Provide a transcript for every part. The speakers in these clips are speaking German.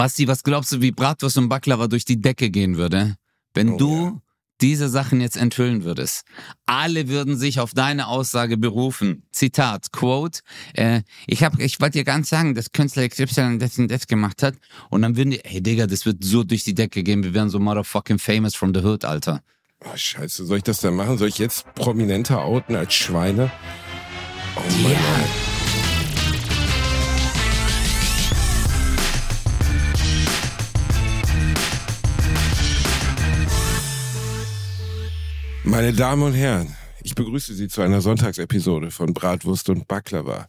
Basti, was glaubst du, wie Bratwurst und Baklava durch die Decke gehen würde, wenn Oh, du ja. diese Sachen jetzt enthüllen würdest? Alle würden sich auf deine Aussage berufen. Zitat, Quote, äh, ich hab, ich wollte dir ganz sagen, dass Künstler XY das und das gemacht hat. Und dann würden die, hey Digga, das wird so durch die Decke gehen, wir wären so motherfucking famous from the hood, Alter. Oh, scheiße, soll ich das dann machen? Soll ich jetzt Prominente outen als Schweine? Oh Mann. Ja. ey. Meine Damen und Herren, ich begrüße Sie zu einer Sonntagsepisode von Bratwurst und Baklava.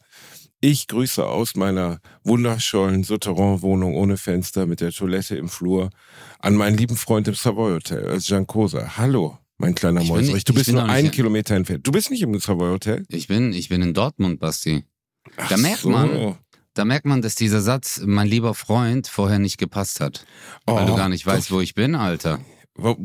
Ich grüße aus meiner wunderschönen Souterrain-Wohnung ohne Fenster mit der Toilette im Flur an meinen lieben Freund im Savoy Hotel, Özcan Kosa. Hallo, mein kleiner Mäuserich. Du bist nur einen in- Kilometer entfernt. Du bist nicht im Savoy Hotel? Ich bin, ich bin in Dortmund, Basti. Ach Da merkt man, Da merkt man, dass dieser Satz, mein lieber Freund, vorher nicht gepasst hat. Weil du Oh, gar nicht weißt, wo ich bin, Alter. Wo-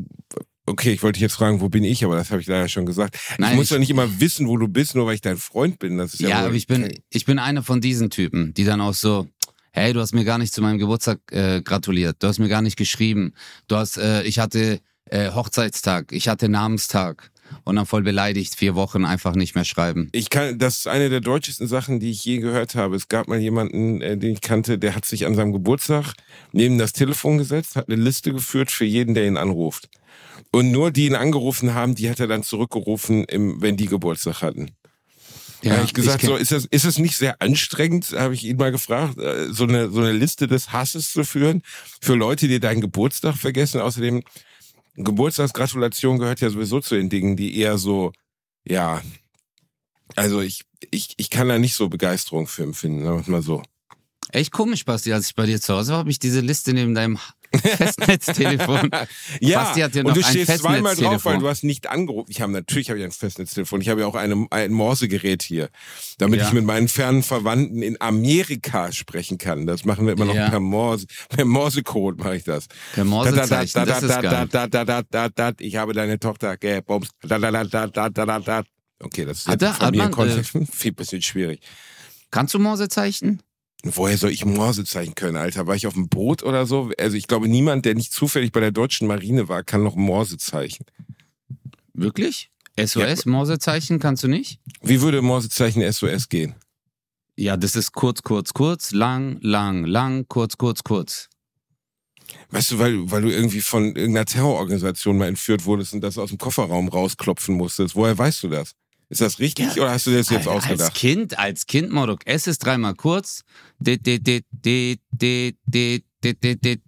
Okay, ich wollte dich jetzt fragen, wo bin ich, aber das habe ich leider schon gesagt. Nein, ich muss ich- doch nicht immer wissen, wo du bist, nur weil ich dein Freund bin. Das ist ja, Ja, aber ich bin, ich bin einer von diesen Typen, die dann auch so, hey, du hast mir gar nicht zu meinem Geburtstag äh, gratuliert, du hast mir gar nicht geschrieben, du hast, äh, ich hatte äh, Hochzeitstag, ich hatte Namenstag und dann voll beleidigt, vier Wochen einfach nicht mehr schreiben. Ich kann, das ist eine der deutschesten Sachen, die ich je gehört habe. Es gab mal jemanden, äh, den ich kannte, der hat sich an seinem Geburtstag neben das Telefon gesetzt, hat eine Liste geführt für jeden, der ihn anruft. Und nur die ihn angerufen haben, die hat er dann zurückgerufen, im, wenn die Geburtstag hatten. Ja, habe ich gesagt, kenn- so ist das, ist das nicht sehr anstrengend, habe ich ihn mal gefragt, äh, so eine, so eine Liste des Hasses zu führen für Leute, die deinen Geburtstag vergessen. Außerdem, Geburtstagsgratulation gehört ja sowieso zu den Dingen, die eher so, ja, also ich, ich, ich kann da nicht so Begeisterung für empfinden, sagen wir es mal so. Echt komisch, Basti, als ich bei dir zu Hause war, habe ich diese Liste neben deinem Festnetztelefon. Ja, Basti hat ja noch und du ein stehst zweimal drauf, weil du hast nicht angerufen. Ich habe natürlich habe ich ein Festnetztelefon. Ich habe ja auch eine, ein Morsegerät hier, damit Ja. ich mit meinen fernen Verwandten in Amerika sprechen kann. Das machen wir immer noch Ja. per Morse, per Morsecode mache ich das. Per Morsezeichen, das ist da, geil. da, da, da, da, da, ich habe deine Tochter gebomst. Da, da, da, da, da, da, da, da. Okay, das ist Hat jetzt er- hat man, Familienkontext. Viel bisschen schwierig. Kannst du Morsezeichen? Woher soll ich Morsezeichen können, Alter? War ich auf dem Boot oder so? Also ich glaube, niemand, der nicht zufällig bei der deutschen Marine war, kann noch Morsezeichen. Wirklich? SOS, Morsezeichen kannst du nicht? Wie würde Morsezeichen SOS gehen? Ja, das ist kurz, kurz, kurz, lang, lang, lang, kurz, kurz, kurz. Weißt du, weil, weil du irgendwie von irgendeiner Terrororganisation mal entführt wurdest und das aus dem Kofferraum rausklopfen musstest. Woher weißt du das? Ist das richtig Ja, oder hast du das jetzt Als ausgedacht? Kind, als Kind, Morok, S ist dreimal kurz. Dit, dit, dit, dit, dit, dit, dit, dit, dit.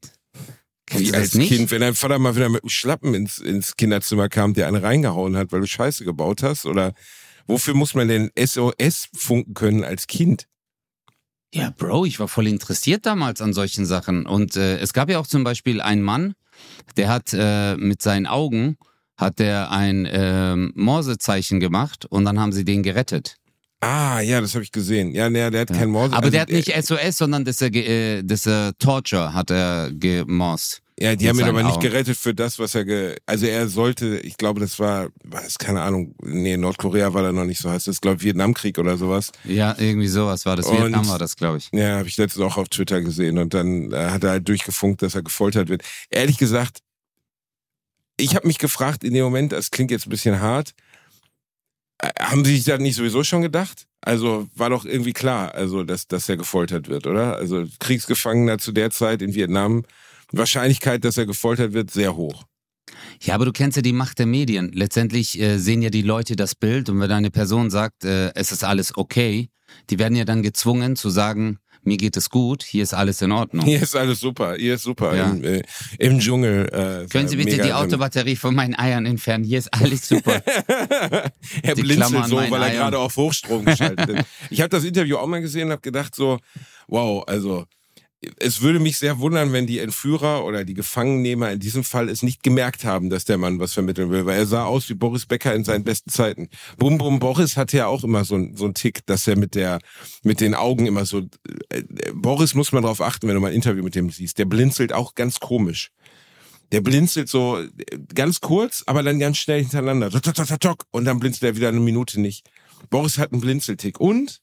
Wie als nicht? Kind, wenn dein Vater mal wieder mit dem Schlappen ins, ins Kinderzimmer kam, der einen reingehauen hat, weil du Scheiße gebaut hast? Oder wofür muss man denn SOS funken können als Kind? Ja, Bro, ich war voll interessiert damals an solchen Sachen. Und äh, es gab ja auch zum Beispiel einen Mann, der hat äh, mit seinen Augen hat der ein ähm, Morsezeichen gemacht und dann haben sie den gerettet. Ah, ja, das habe ich gesehen. Ja, der, der hat Ja. kein Morse. Aber also, der hat nicht SOS, sondern das, äh, das äh, Torture hat er gemorst. Ja, die haben ihn aber nicht Augen. gerettet für das, was er ge also er sollte, ich glaube, das war, das keine Ahnung, nee, Nordkorea war da noch nicht so heißt das, glaube Vietnamkrieg oder sowas. Ja, irgendwie sowas war das. Und- Vietnam war das, glaube ich. Ja, habe ich letztens auch auf Twitter gesehen und dann äh, hat er halt durchgefunkt, dass er gefoltert wird. Ehrlich gesagt, ich habe mich gefragt in dem Moment, das klingt jetzt ein bisschen hart, äh, haben Sie sich das nicht sowieso schon gedacht? Also war doch irgendwie klar, also dass, dass er gefoltert wird, oder? Also Kriegsgefangener zu der Zeit in Vietnam, Wahrscheinlichkeit, dass er gefoltert wird, sehr hoch. Ja, aber du kennst ja die Macht der Medien. Letztendlich äh, sehen ja die Leute das Bild und wenn eine Person sagt, äh, es ist alles okay, die werden ja dann gezwungen zu sagen, mir geht es gut, hier ist alles in Ordnung. Hier ist alles super, hier ist super. Ja. Im, äh, Im Dschungel. Äh, Können Sie bitte die. Autobatterie von meinen Eiern entfernen? Hier ist alles super. er Die blinzelt so, weil er Eiern. gerade auf Hochstrom geschaltet ist. Ich habe das Interview auch mal gesehen und habe gedacht so, wow, also es würde mich sehr wundern, wenn die Entführer oder die Gefangennehmer in diesem Fall es nicht gemerkt haben, dass der Mann was vermitteln will, weil er sah aus wie Boris Becker in seinen besten Zeiten. Bum Bum Boris hatte ja auch immer so, so einen Tick, dass er mit der mit den Augen immer so äh, äh, Boris muss man darauf achten, wenn du mal ein Interview mit dem siehst. Der blinzelt auch ganz komisch. Der blinzelt so äh, ganz kurz, aber dann ganz schnell hintereinander. Und dann blinzelt er wieder eine Minute nicht. Boris hat einen Blinzeltick. Und,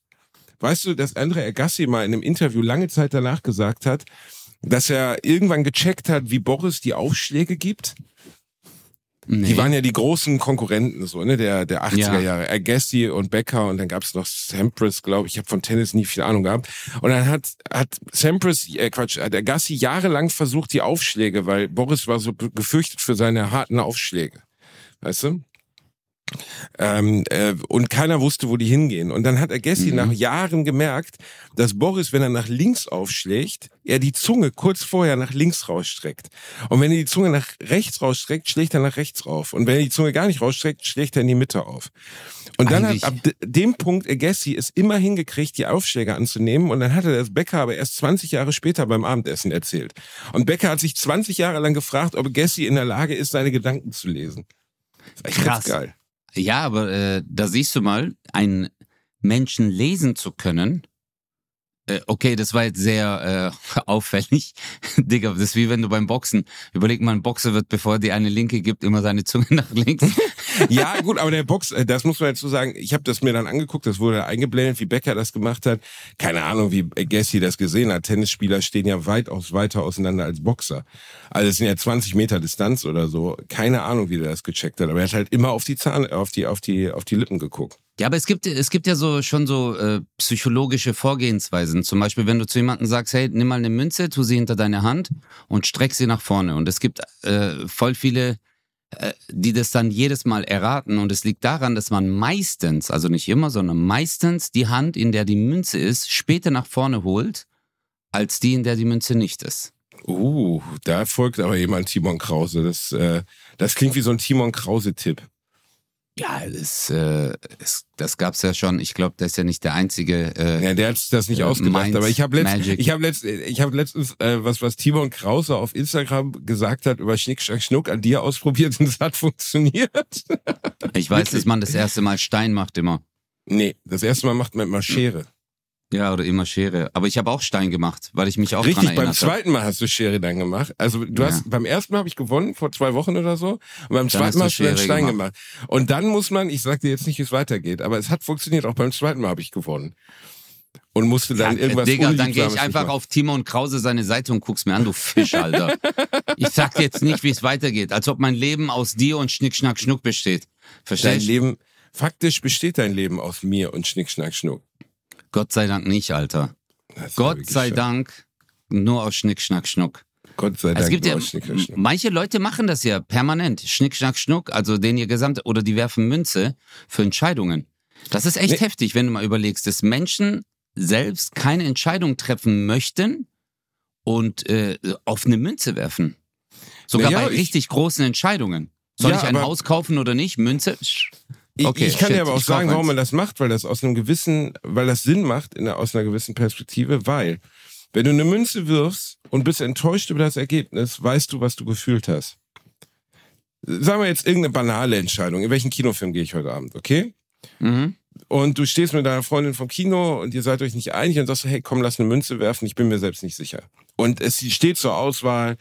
weißt du, dass Andre Agassi mal in einem Interview lange Zeit danach gesagt hat, dass er irgendwann gecheckt hat, wie Boris die Aufschläge gibt? Nee. Die waren ja die großen Konkurrenten so, ne, der, der 80er Ja. Jahre. Agassi und Becker und dann gab's noch Sampras, glaube ich. Ich habe von Tennis nie viel Ahnung gehabt. Und dann hat, hat Sampras, äh, Quatsch, hat Agassi jahrelang versucht, die Aufschläge, weil Boris war so gefürchtet für seine harten Aufschläge. Weißt du? Ähm, äh, und keiner wusste, wo die hingehen. Und dann hat Agassi Mhm. nach Jahren gemerkt, dass Boris, wenn er nach links aufschlägt, er die Zunge kurz vorher nach links rausstreckt. Und wenn er die Zunge nach rechts rausstreckt, schlägt er nach rechts rauf. Und wenn er die Zunge gar nicht rausstreckt, schlägt er in die Mitte auf. Und dann Eigentlich- hat ab de- dem Punkt Agassi es immer hingekriegt, die Aufschläge anzunehmen. Und dann hat er das Becker aber erst 20 Jahre später beim Abendessen erzählt. Und Becker hat sich 20 Jahre lang gefragt, ob Agassi in der Lage ist, seine Gedanken zu lesen. Das ist echt Krass. geil. Ja, aber äh, da siehst du mal, einen Menschen lesen zu können. Äh, okay, das war jetzt sehr äh, auffällig. Digga, das ist wie wenn du beim Boxen, überleg mal, ein Boxer wird, bevor er dir eine Linke gibt, immer seine Zunge nach links. Ja, gut, aber der Box, äh, das muss man dazu sagen, ich habe das mir dann angeguckt, das wurde eingeblendet, wie Becker das gemacht hat. Keine Ahnung, wie Gassi das gesehen hat. Tennisspieler stehen ja weitaus weiter auseinander als Boxer. Also es sind ja 20 Meter Distanz oder so. Keine Ahnung, wie der das gecheckt hat. Aber er hat halt immer auf die Zahn, auf die, auf die, auf die Lippen geguckt. Ja, aber es gibt, es gibt ja so schon so äh, psychologische Vorgehensweisen. Zum Beispiel, wenn du zu jemandem sagst, hey, nimm mal eine Münze, tu sie hinter deine Hand und streck sie nach vorne. Und es gibt äh, voll viele, äh, die das dann jedes Mal erraten. Und es liegt daran, dass man meistens, also nicht immer, sondern meistens die Hand, in der die Münze ist, später nach vorne holt, als die, in der die Münze nicht ist. Uh, da folgt aber jemand Timon Krause. Das, äh, das klingt wie so ein Timon Krause-Tipp. Ja, das, äh, es, das gab's ja schon. Ich glaube, der ist ja nicht der einzige. Äh, Ja, der hat das nicht Äh, ausgedacht, Mind aber ich habe letzt, ich hab letzt, ich hab letztens äh, was was Timon Krause auf Instagram gesagt hat über Schnick Schnack Schnuck an dir ausprobiert und es hat funktioniert. ich weiß, dass man das erste Mal Stein macht immer. Nee, das erste Mal macht man immer Schere. Ja, oder immer Schere. Aber ich habe auch Stein gemacht, weil ich mich auch Richtig, dran beim zweiten Mal hast du Schere dann gemacht. Also du Ja. hast beim ersten Mal habe ich gewonnen vor zwei Wochen oder so. Und beim Dann zweiten Mal hast du dann Stein gemacht. gemacht. Und dann muss man, ich sag dir jetzt nicht, wie es weitergeht, aber es hat funktioniert. Auch beim zweiten Mal habe ich gewonnen. Und musste dann Ja, irgendwas Digga, dann gehe ich einfach auf Timo und Krause seine Seite und guck's mir an, du Fisch, Alter. ich sag dir jetzt nicht, wie es weitergeht. Als ob mein Leben aus dir und Schnick, Schnack, Schnuck besteht. Dein Verstehst du? Leben, faktisch besteht dein Leben aus mir und Schnick Schnack Schnuck. Gott sei Dank nicht, Alter. Gott sei schade. Dank nur aus Schnick, Schnack, Schnuck. Gott sei Dank. Es gibt ja, Schnick Schnuck. manche Leute machen das ja permanent. Schnick, Schnack, Schnuck, also den ihr gesamte, oder die werfen Münze für Entscheidungen. Das ist echt Nee. heftig, wenn du mal überlegst, dass Menschen selbst keine Entscheidung treffen möchten und äh, auf eine Münze werfen. Sogar Naja, bei ich- richtig großen Entscheidungen. Soll Ja, ich ein Haus kaufen oder nicht? Münze? Ich, Okay, ich kann dir aber auch sagen, warum man das macht, weil das aus einem gewissen, weil das Sinn macht in aus einer gewissen Perspektive, weil wenn du eine Münze wirfst und bist enttäuscht über das Ergebnis, weißt du, was du gefühlt hast. Sagen wir jetzt irgendeine banale Entscheidung. In welchen Kinofilm gehe ich heute Abend, okay? Mhm. Und du stehst mit deiner Freundin vom Kino und ihr seid euch nicht einig und sagst, hey, komm, lass eine Münze werfen, ich bin mir selbst nicht sicher. Und es steht zur Auswahl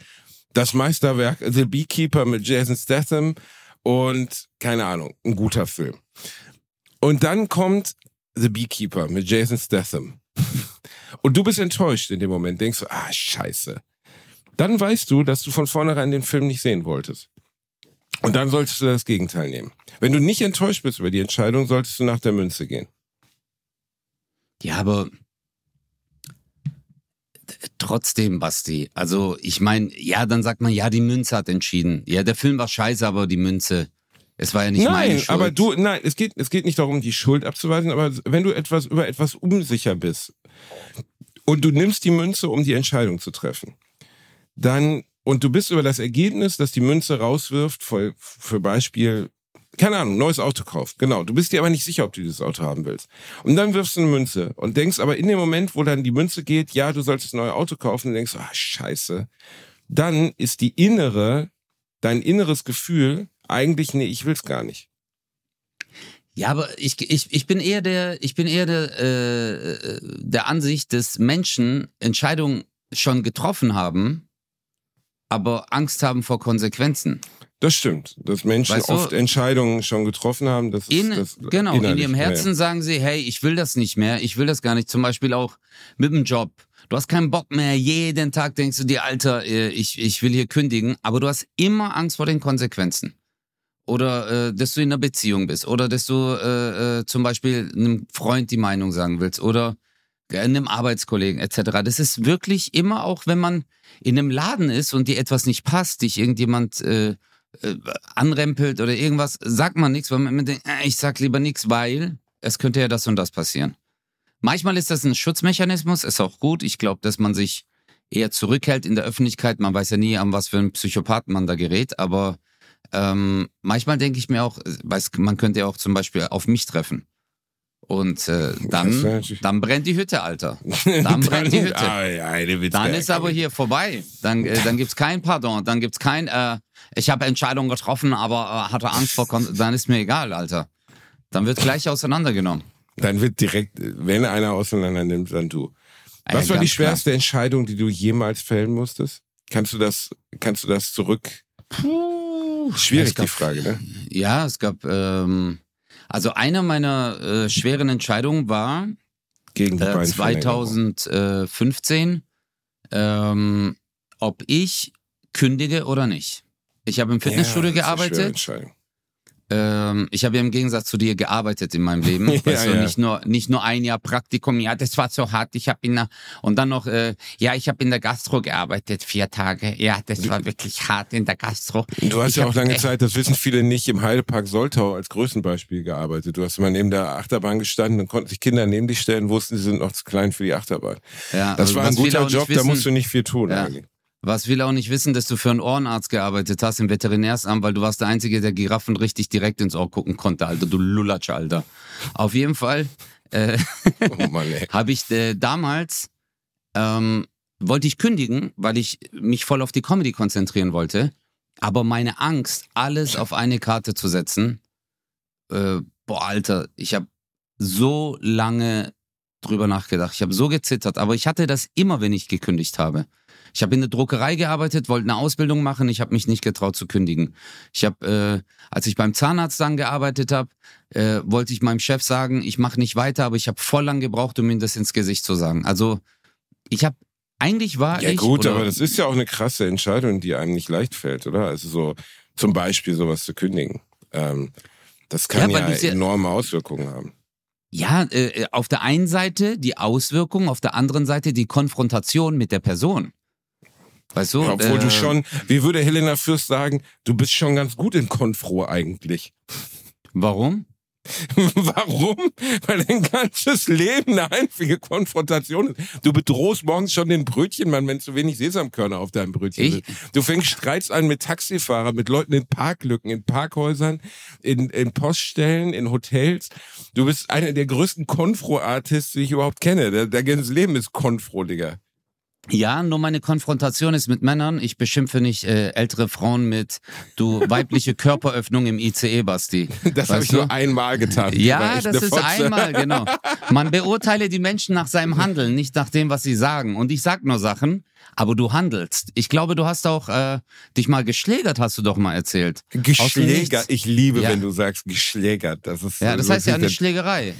das Meisterwerk The Beekeeper mit Jason Statham und keine Ahnung, ein guter Film. Und dann kommt The Beekeeper mit Jason Statham. Und du bist enttäuscht in dem Moment, denkst du, ah, scheiße. Dann weißt du, dass du von vornherein den Film nicht sehen wolltest. Und dann solltest du das Gegenteil nehmen. Wenn du nicht enttäuscht bist über die Entscheidung, solltest du nach der Münze gehen. Ja, aber trotzdem, Basti. Also, ich meine, ja, dann sagt man, ja, die Münze hat entschieden. Ja, der Film war scheiße, aber die Münze, es war ja nicht meine nein, Schuld. aber du, nein, es geht, es geht nicht darum, die Schuld abzuweisen, aber wenn du etwas über etwas unsicher bist und du nimmst die Münze, um die Entscheidung zu treffen, dann und du bist über das Ergebnis, das die Münze rauswirft, für, für Beispiel, keine Ahnung, neues Auto kauft. Genau. Du bist dir aber nicht sicher, ob du dieses Auto haben willst. Und dann wirfst du eine Münze und denkst aber in dem Moment, wo dann die Münze geht, ja, du solltest ein neues Auto kaufen, und denkst, ah, scheiße. Dann ist die innere, dein inneres Gefühl eigentlich, nee, ich will's gar nicht. Ja, aber ich, ich, ich bin eher der, ich bin eher der, äh, äh, der Ansicht, dass Menschen Entscheidungen schon getroffen haben, aber Angst haben vor Konsequenzen. Das stimmt, dass Menschen Weißt du, oft Entscheidungen schon getroffen haben. Das ist, In, das genau, in ihrem. Herzen sagen sie, hey, ich will das nicht mehr, ich will das gar nicht. Zum Beispiel auch mit dem Job. Du hast keinen Bock mehr, jeden Tag denkst du dir, Alter, äh, ich, ich will hier kündigen, aber du hast immer Angst vor den Konsequenzen. Oder äh, dass du in einer Beziehung bist. Oder dass du äh, äh, zum Beispiel einem Freund die Meinung sagen willst. Oder äh, einem Arbeitskollegen etc. Das ist wirklich immer auch, wenn man in einem Laden ist und dir etwas nicht passt, dich irgendjemand äh, anrempelt oder irgendwas, sagt man nichts, weil man immer denkt, äh, ich sag lieber nichts, weil es könnte ja das und das passieren. Manchmal ist das ein Schutzmechanismus, ist auch gut. Ich glaube, dass man sich eher zurückhält in der Öffentlichkeit. Man weiß ja nie, an was für einen Psychopathen man da gerät, aber ähm, manchmal denke ich mir auch, äh, weiß, man könnte ja auch zum Beispiel auf mich treffen. Und äh, dann, dann brennt die Hütte, Alter. Dann brennt die Hütte. Ah, ja, Dann ist aber hier vorbei. Dann, äh, dann gibt's kein Pardon. Dann gibt's kein, äh, ich habe Entscheidungen getroffen, aber äh, hatte Angst vor. Kon dann ist mir egal, Alter. Dann wird gleich auseinandergenommen. Dann wird direkt, wenn einer auseinander nimmt, dann du. Was war die klar. schwerste Entscheidung, die du jemals fällen musstest? Kannst du das, kannst du das zurück? Puh, Schwierig, es gab, die Frage, ne? Ja, es gab, ähm, also eine meiner äh, schweren Entscheidungen war Gegen äh, beiden 2015, ähm, ob ich kündige oder nicht. Ich habe im Fitnessstudio gearbeitet. Ähm, ich habe ja im Gegensatz zu dir gearbeitet in meinem Leben. Ja, weißt du, ja. nicht nur nicht nur ein Jahr Praktikum. Ja, das war so hart. Ich habe in der und dann noch äh, ja, ich habe in der Gastro gearbeitet vier Tage. Ja, das war wirklich hart in der Gastro. Du hast Ich ja auch lange Zeit, das wissen viele nicht, im Heidepark Soltau als Größenbeispiel gearbeitet. Du hast immer neben der Achterbahn gestanden, dann konnten sich Kinder neben dich stellen, wussten, sie sind noch zu klein für die Achterbahn. Ja, Das also war ein guter Job, da musst du nicht viel tun Ja. eigentlich. Was viele auch nicht wissen, dass du für einen Ohrenarzt gearbeitet hast im Veterinärsamt, weil du warst der Einzige, der Giraffen richtig direkt ins Ohr gucken konnte, Alter, du Lulatsch, Alter. Auf jeden Fall äh, Oh habe ich äh, damals, ähm, wollte ich kündigen, weil ich mich voll auf die Comedy konzentrieren wollte. Aber meine Angst, alles auf eine Karte zu setzen, äh, boah, Alter, ich habe so lange drüber nachgedacht. Ich habe so gezittert, aber ich hatte das immer, wenn ich gekündigt habe. Ich habe in der Druckerei gearbeitet, wollte eine Ausbildung machen, ich habe mich nicht getraut zu kündigen. Ich habe, äh, als ich beim Zahnarzt dann gearbeitet habe, äh, wollte ich meinem Chef sagen, ich mache nicht weiter, aber ich habe voll lang gebraucht, um ihm das ins Gesicht zu sagen. Also ich habe, eigentlich war Ja ich... gut, oder- aber das ist ja auch eine krasse Entscheidung, die einem nicht leicht fällt, oder? Also so zum Beispiel sowas zu kündigen. Ähm, das kann Ja, ja, ja- enorme Auswirkungen haben. Ja, äh, auf der einen Seite die Auswirkung, auf der anderen Seite die Konfrontation mit der Person. Weißt du? Obwohl du äh, schon, wie würde Helena Fürst sagen, du bist schon ganz gut in Konfro eigentlich. Warum? Warum? Weil dein ganzes Leben eine einzige Konfrontation ist. Du bedrohst morgens schon den Brötchenmann, wenn zu wenig Sesamkörner auf deinem Brötchen Ich- sind. Du fängst Streits an mit Taxifahrern, mit Leuten in Parklücken, in Parkhäusern, in, in Poststellen, in Hotels. Du bist einer der größten Konfro-Artists, die ich überhaupt kenne. Der, der ganze Leben ist Konfro, Digga. Ja, nur meine Konfrontation ist mit Männern. Ich beschimpfe nicht äh, ältere Frauen mit du weibliche Körperöffnung im ICE, Basti. Das habe ich du? nur einmal getan. Ja, das ist Fotze. einmal, genau. Man beurteile die Menschen nach seinem Handeln, nicht nach dem, was sie sagen. Und ich sag nur Sachen, aber du handelst. Ich glaube, du hast auch äh, dich mal geschlägert, hast du doch mal erzählt. Geschlägert. Ich liebe, Ja. wenn du sagst geschlägert. Das ist Ja, das so heißt ja eine Schlägerei.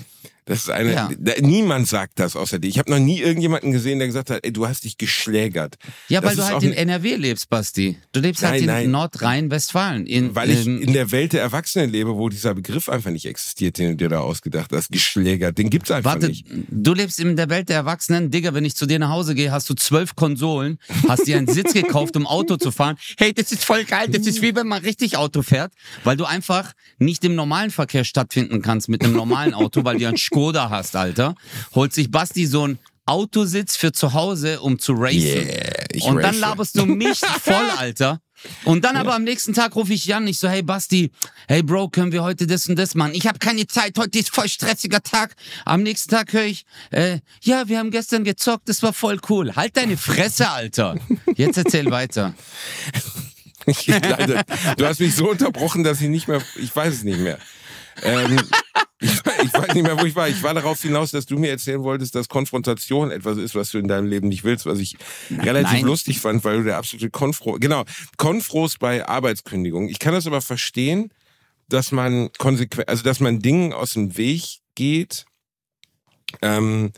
Das ist eine. Ja. Da, niemand sagt das außer dir. Ich habe noch nie irgendjemanden gesehen, der gesagt hat, ey, du hast dich geschlägert. Ja, Das weil du halt in NRW lebst, Basti. Du lebst Nein, halt in nein. Nordrhein-Westfalen. In, Weil ich in der Welt der Erwachsenen lebe, wo dieser Begriff einfach nicht existiert, den du dir da ausgedacht hast. Geschlägert. Den gibt's einfach Warte, nicht. du lebst in der Welt der Erwachsenen. Digga, wenn ich zu dir nach Hause gehe, hast du zwölf Konsolen, hast dir einen Sitz gekauft, um Auto zu fahren. Hey, das ist voll geil. Das ist wie wenn man richtig Auto fährt, weil du einfach nicht im normalen Verkehr stattfinden kannst mit einem normalen Auto, weil du einen Skoda hast, Alter. Holt sich Basti so ein Autositz für zu Hause, um zu racen. Yeah, ich Und dann race. laberst du mich voll, Alter. Und dann aber am nächsten Tag rufe ich Jan, ich so, hey Basti, hey Bro, können wir heute das und das machen? Ich habe keine Zeit, heute ist voll stressiger Tag. Am nächsten Tag höre ich, äh, ja, wir haben gestern gezockt, das war voll cool. Halt deine Fresse, Alter. Jetzt erzähl weiter. Ich leide. du hast mich so unterbrochen, dass ich nicht mehr, ich weiß es nicht mehr. Ähm, Ich, ich weiß nicht mehr, wo ich war. Ich war darauf hinaus, dass du mir erzählen wolltest, dass Konfrontation etwas ist, was du in deinem Leben nicht willst, was ich Nein, relativ nein. lustig fand, weil du der absolute Konfro, genau, Konfros bei Arbeitskündigung. Ich kann das aber verstehen, dass man konsequent, also dass man Dingen aus dem Weg geht, ähm,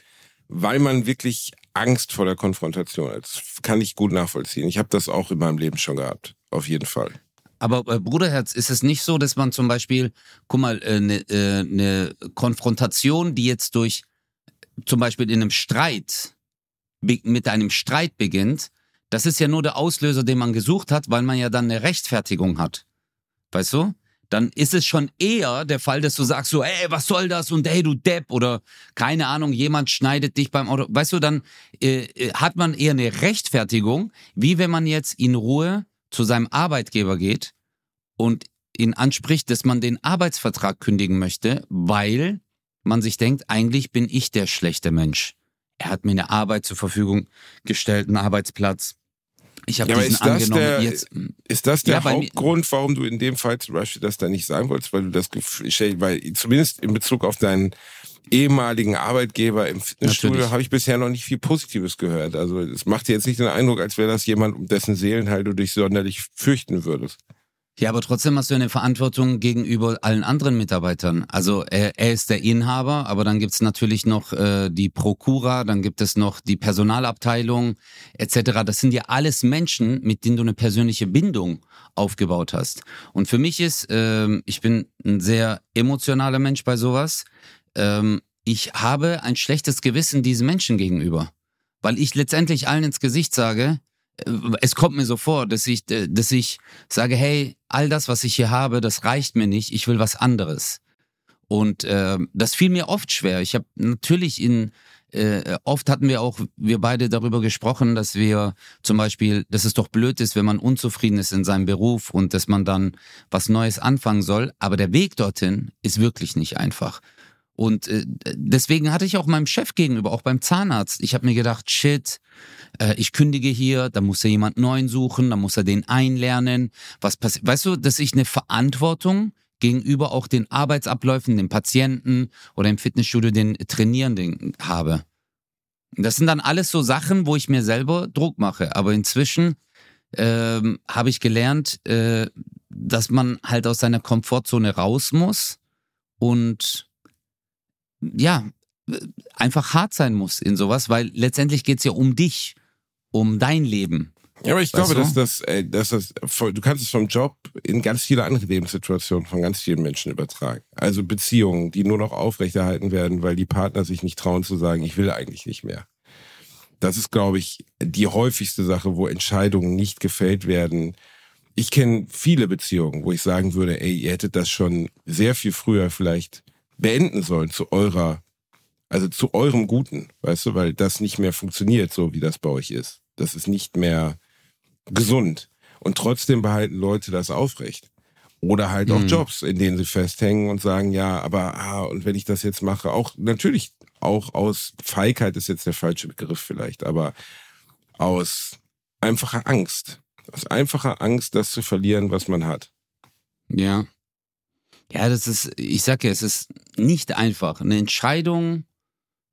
weil man wirklich Angst vor der Konfrontation hat. Das kann ich gut nachvollziehen. Ich habe das auch in meinem Leben schon gehabt, auf jeden Fall. Aber äh, Bruderherz, ist es nicht so, dass man zum Beispiel, guck mal, eine äh, ne Konfrontation, die jetzt durch zum Beispiel in einem Streit mit einem Streit beginnt, das ist ja nur der Auslöser, den man gesucht hat, weil man ja dann eine Rechtfertigung hat. Weißt du? Dann ist es schon eher der Fall, dass du sagst so, ey, was soll das und hey, du Depp oder keine Ahnung, jemand schneidet dich beim Auto. Weißt du, dann äh, äh, hat man eher eine Rechtfertigung, wie wenn man jetzt in Ruhe zu seinem Arbeitgeber geht und ihn anspricht, dass man den Arbeitsvertrag kündigen möchte, weil man sich denkt, eigentlich bin ich der schlechte Mensch. Er hat mir eine Arbeit zur Verfügung gestellt, einen Arbeitsplatz. Ich habe Ja, diesen ist angenommen. der- Jetzt, Ist das der Ja, Hauptgrund, warum du in dem Fall zum Beispiel das da nicht sagen wolltest, weil du das Gefühl, weil zumindest in Bezug auf deinen ehemaligen Arbeitgeber im Fitnessstudio habe ich bisher noch nicht viel Positives gehört. Also es macht dir jetzt nicht den Eindruck, als wäre das jemand, um dessen Seelenheil du dich sonderlich fürchten würdest. Ja, aber trotzdem hast du eine Verantwortung gegenüber allen anderen Mitarbeitern. Also er, er ist der Inhaber, aber dann gibt's natürlich noch äh, die Prokura, dann gibt es noch die Personalabteilung etc. Das sind ja alles Menschen, mit denen du eine persönliche Bindung aufgebaut hast. Und für mich ist, ähm, ich bin ein sehr emotionaler Mensch bei sowas. Ähm, ich habe ein schlechtes Gewissen diesen Menschen gegenüber, weil ich letztendlich allen ins Gesicht sage, äh, es kommt mir so vor, dass ich, äh, dass ich sage, hey, all das, was ich hier habe, das reicht mir nicht, ich will was anderes. Und äh, das fiel mir oft schwer. Ich habe natürlich in, äh, oft hatten wir auch, wir beide darüber gesprochen, dass wir zum Beispiel, dass es doch blöd ist, wenn man unzufrieden ist in seinem Beruf und dass man dann was Neues anfangen soll. Aber der Weg dorthin ist wirklich nicht einfach. Und äh, deswegen hatte ich auch meinem Chef gegenüber, auch beim Zahnarzt, ich habe mir gedacht, shit, äh, ich kündige hier, da muss er jemand neuen suchen, da muss er den einlernen. Was passiert? Weißt du, dass ich eine Verantwortung gegenüber auch den Arbeitsabläufen, den Patienten oder im Fitnessstudio den Trainierenden habe. Das sind dann alles so Sachen, wo ich mir selber Druck mache. Aber inzwischen ähm, habe ich gelernt, äh, dass man halt aus seiner Komfortzone raus muss und ja, einfach hart sein muss in sowas, weil letztendlich geht's ja um dich, um dein Leben. Ja, aber ich Weißt glaube, du? dass das, äh, dass das, du kannst es vom Job in ganz viele andere Lebenssituationen von ganz vielen Menschen übertragen. Also Beziehungen, die nur noch aufrechterhalten werden, weil die Partner sich nicht trauen zu sagen, ich will eigentlich nicht mehr. Das ist, glaube ich, die häufigste Sache, wo Entscheidungen nicht gefällt werden. Ich kenne viele Beziehungen, wo ich sagen würde, ey, ihr hättet das schon sehr viel früher vielleicht beenden sollen zu eurer, also zu eurem Guten, weißt du, weil das nicht mehr funktioniert, so wie das bei euch ist. Das ist nicht mehr gesund. Und trotzdem behalten Leute das aufrecht. Oder halt auch Mhm. Jobs, in denen sie festhängen und sagen, ja, aber ah, und wenn ich das jetzt mache, auch natürlich auch aus Feigheit ist jetzt der falsche Begriff vielleicht, aber aus einfacher Angst. Aus einfacher Angst, das zu verlieren, was man hat. Ja. Ja, das ist, ich sag ja, es ist nicht einfach. Eine Entscheidung,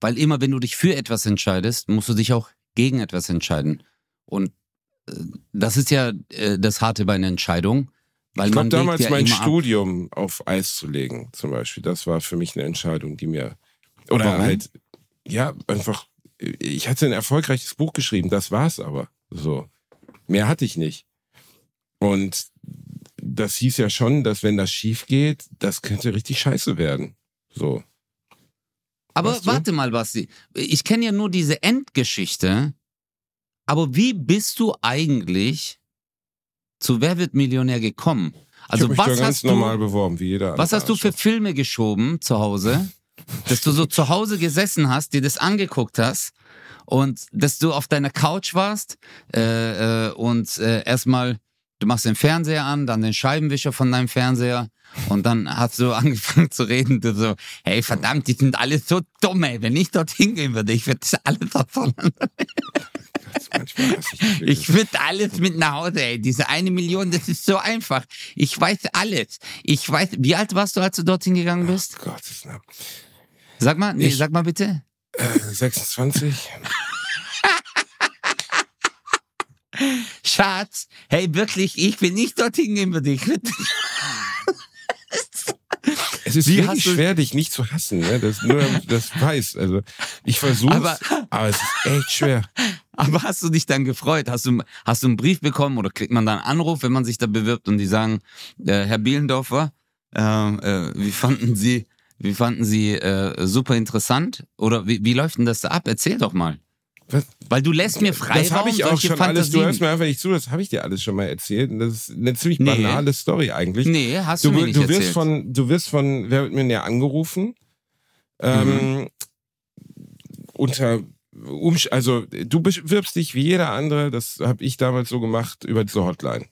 weil immer wenn du dich für etwas entscheidest, musst du dich auch gegen etwas entscheiden. Und äh, das ist ja äh, das Harte bei einer Entscheidung. Weil Ich glaube, damals ja mein immer ab. Studium auf Eis zu legen, zum Beispiel, das war für mich eine Entscheidung, die mir, oder Warum? halt, ja, einfach, ich hatte ein erfolgreiches Buch geschrieben, das war's aber, so. Mehr hatte ich nicht. Und das hieß ja schon, dass wenn das schief geht, das könnte richtig scheiße werden. So. Aber Weißt du? warte mal, Basti. Ich kenne ja nur diese Endgeschichte. Aber wie bist du eigentlich zu Wer wird Millionär gekommen? Also ich habe mich da was ganz hast du normal beworben, wie jeder Was hast du für. Filme geschoben zu Hause? Dass du so zu Hause gesessen hast, dir das angeguckt hast und dass du auf deiner Couch warst äh, äh, und äh, erstmal, du machst den Fernseher an, dann den Scheibenwischer von deinem Fernseher und dann hast du angefangen zu reden, du so, hey verdammt, die sind alle so dumm, ey, wenn ich dorthin gehen würde, ich würde das alles hasse ich würde alles mit nach Hause, ey. Diese eine Million, das ist so einfach. Ich weiß alles. Ich weiß, wie alt warst du, als du dorthin gegangen bist? Oh Gottes Namen. Sag mal, nee, Ich- sag mal bitte. Äh, 26. Schatz, hey, wirklich, ich will nicht dorthin gehen für dich. Es ist Wie wirklich hast du- schwer, dich nicht zu hassen, ne? Das nur das weiß. Also ich versuche, Aber- aber, es ist echt schwer. Aber hast du dich dann gefreut? Hast du, hast du einen Brief bekommen oder kriegt man dann einen Anruf, wenn man sich da bewirbt und die sagen, äh, Herr Bielendorfer, äh, äh, wie fanden Sie, wie fanden Sie äh, super interessant? Oder wie, wie läuft denn das da ab? Erzähl doch mal. Was? Weil du lässt mir Freiraum, das habe ich auch schon alles, du Fantasien. hörst mir einfach nicht zu, das habe ich dir alles schon mal erzählt. Und das ist eine ziemlich Nee. banale Story eigentlich. Nee, hast du, Du, mir nicht du erzählt. wirst von, du wirst von Wer wird mir näher angerufen. Ähm, Mhm. unter Umsch also du bewirbst dich wie jeder andere, das habe ich damals so gemacht, über diese Hotline.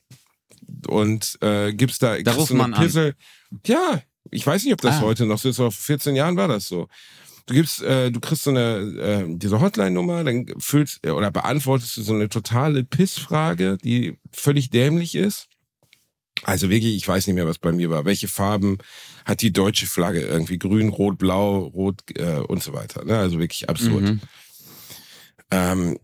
Und äh, gibst da, kriegst ruft man an. Pissel. Ja, ich weiß nicht, ob das Ah. heute noch so ist, vor 14 Jahren war das so. Du gibst, äh, du kriegst so eine äh, diese Hotline-Nummer, dann füllst äh, oder beantwortest du so eine totale Pissfrage, die völlig dämlich ist. Also wirklich, ich weiß nicht mehr, was bei mir war. Welche Farben hat die deutsche Flagge? Irgendwie grün, rot, blau, rot äh, und so weiter. Ne? Also wirklich absurd. Mhm. Ähm,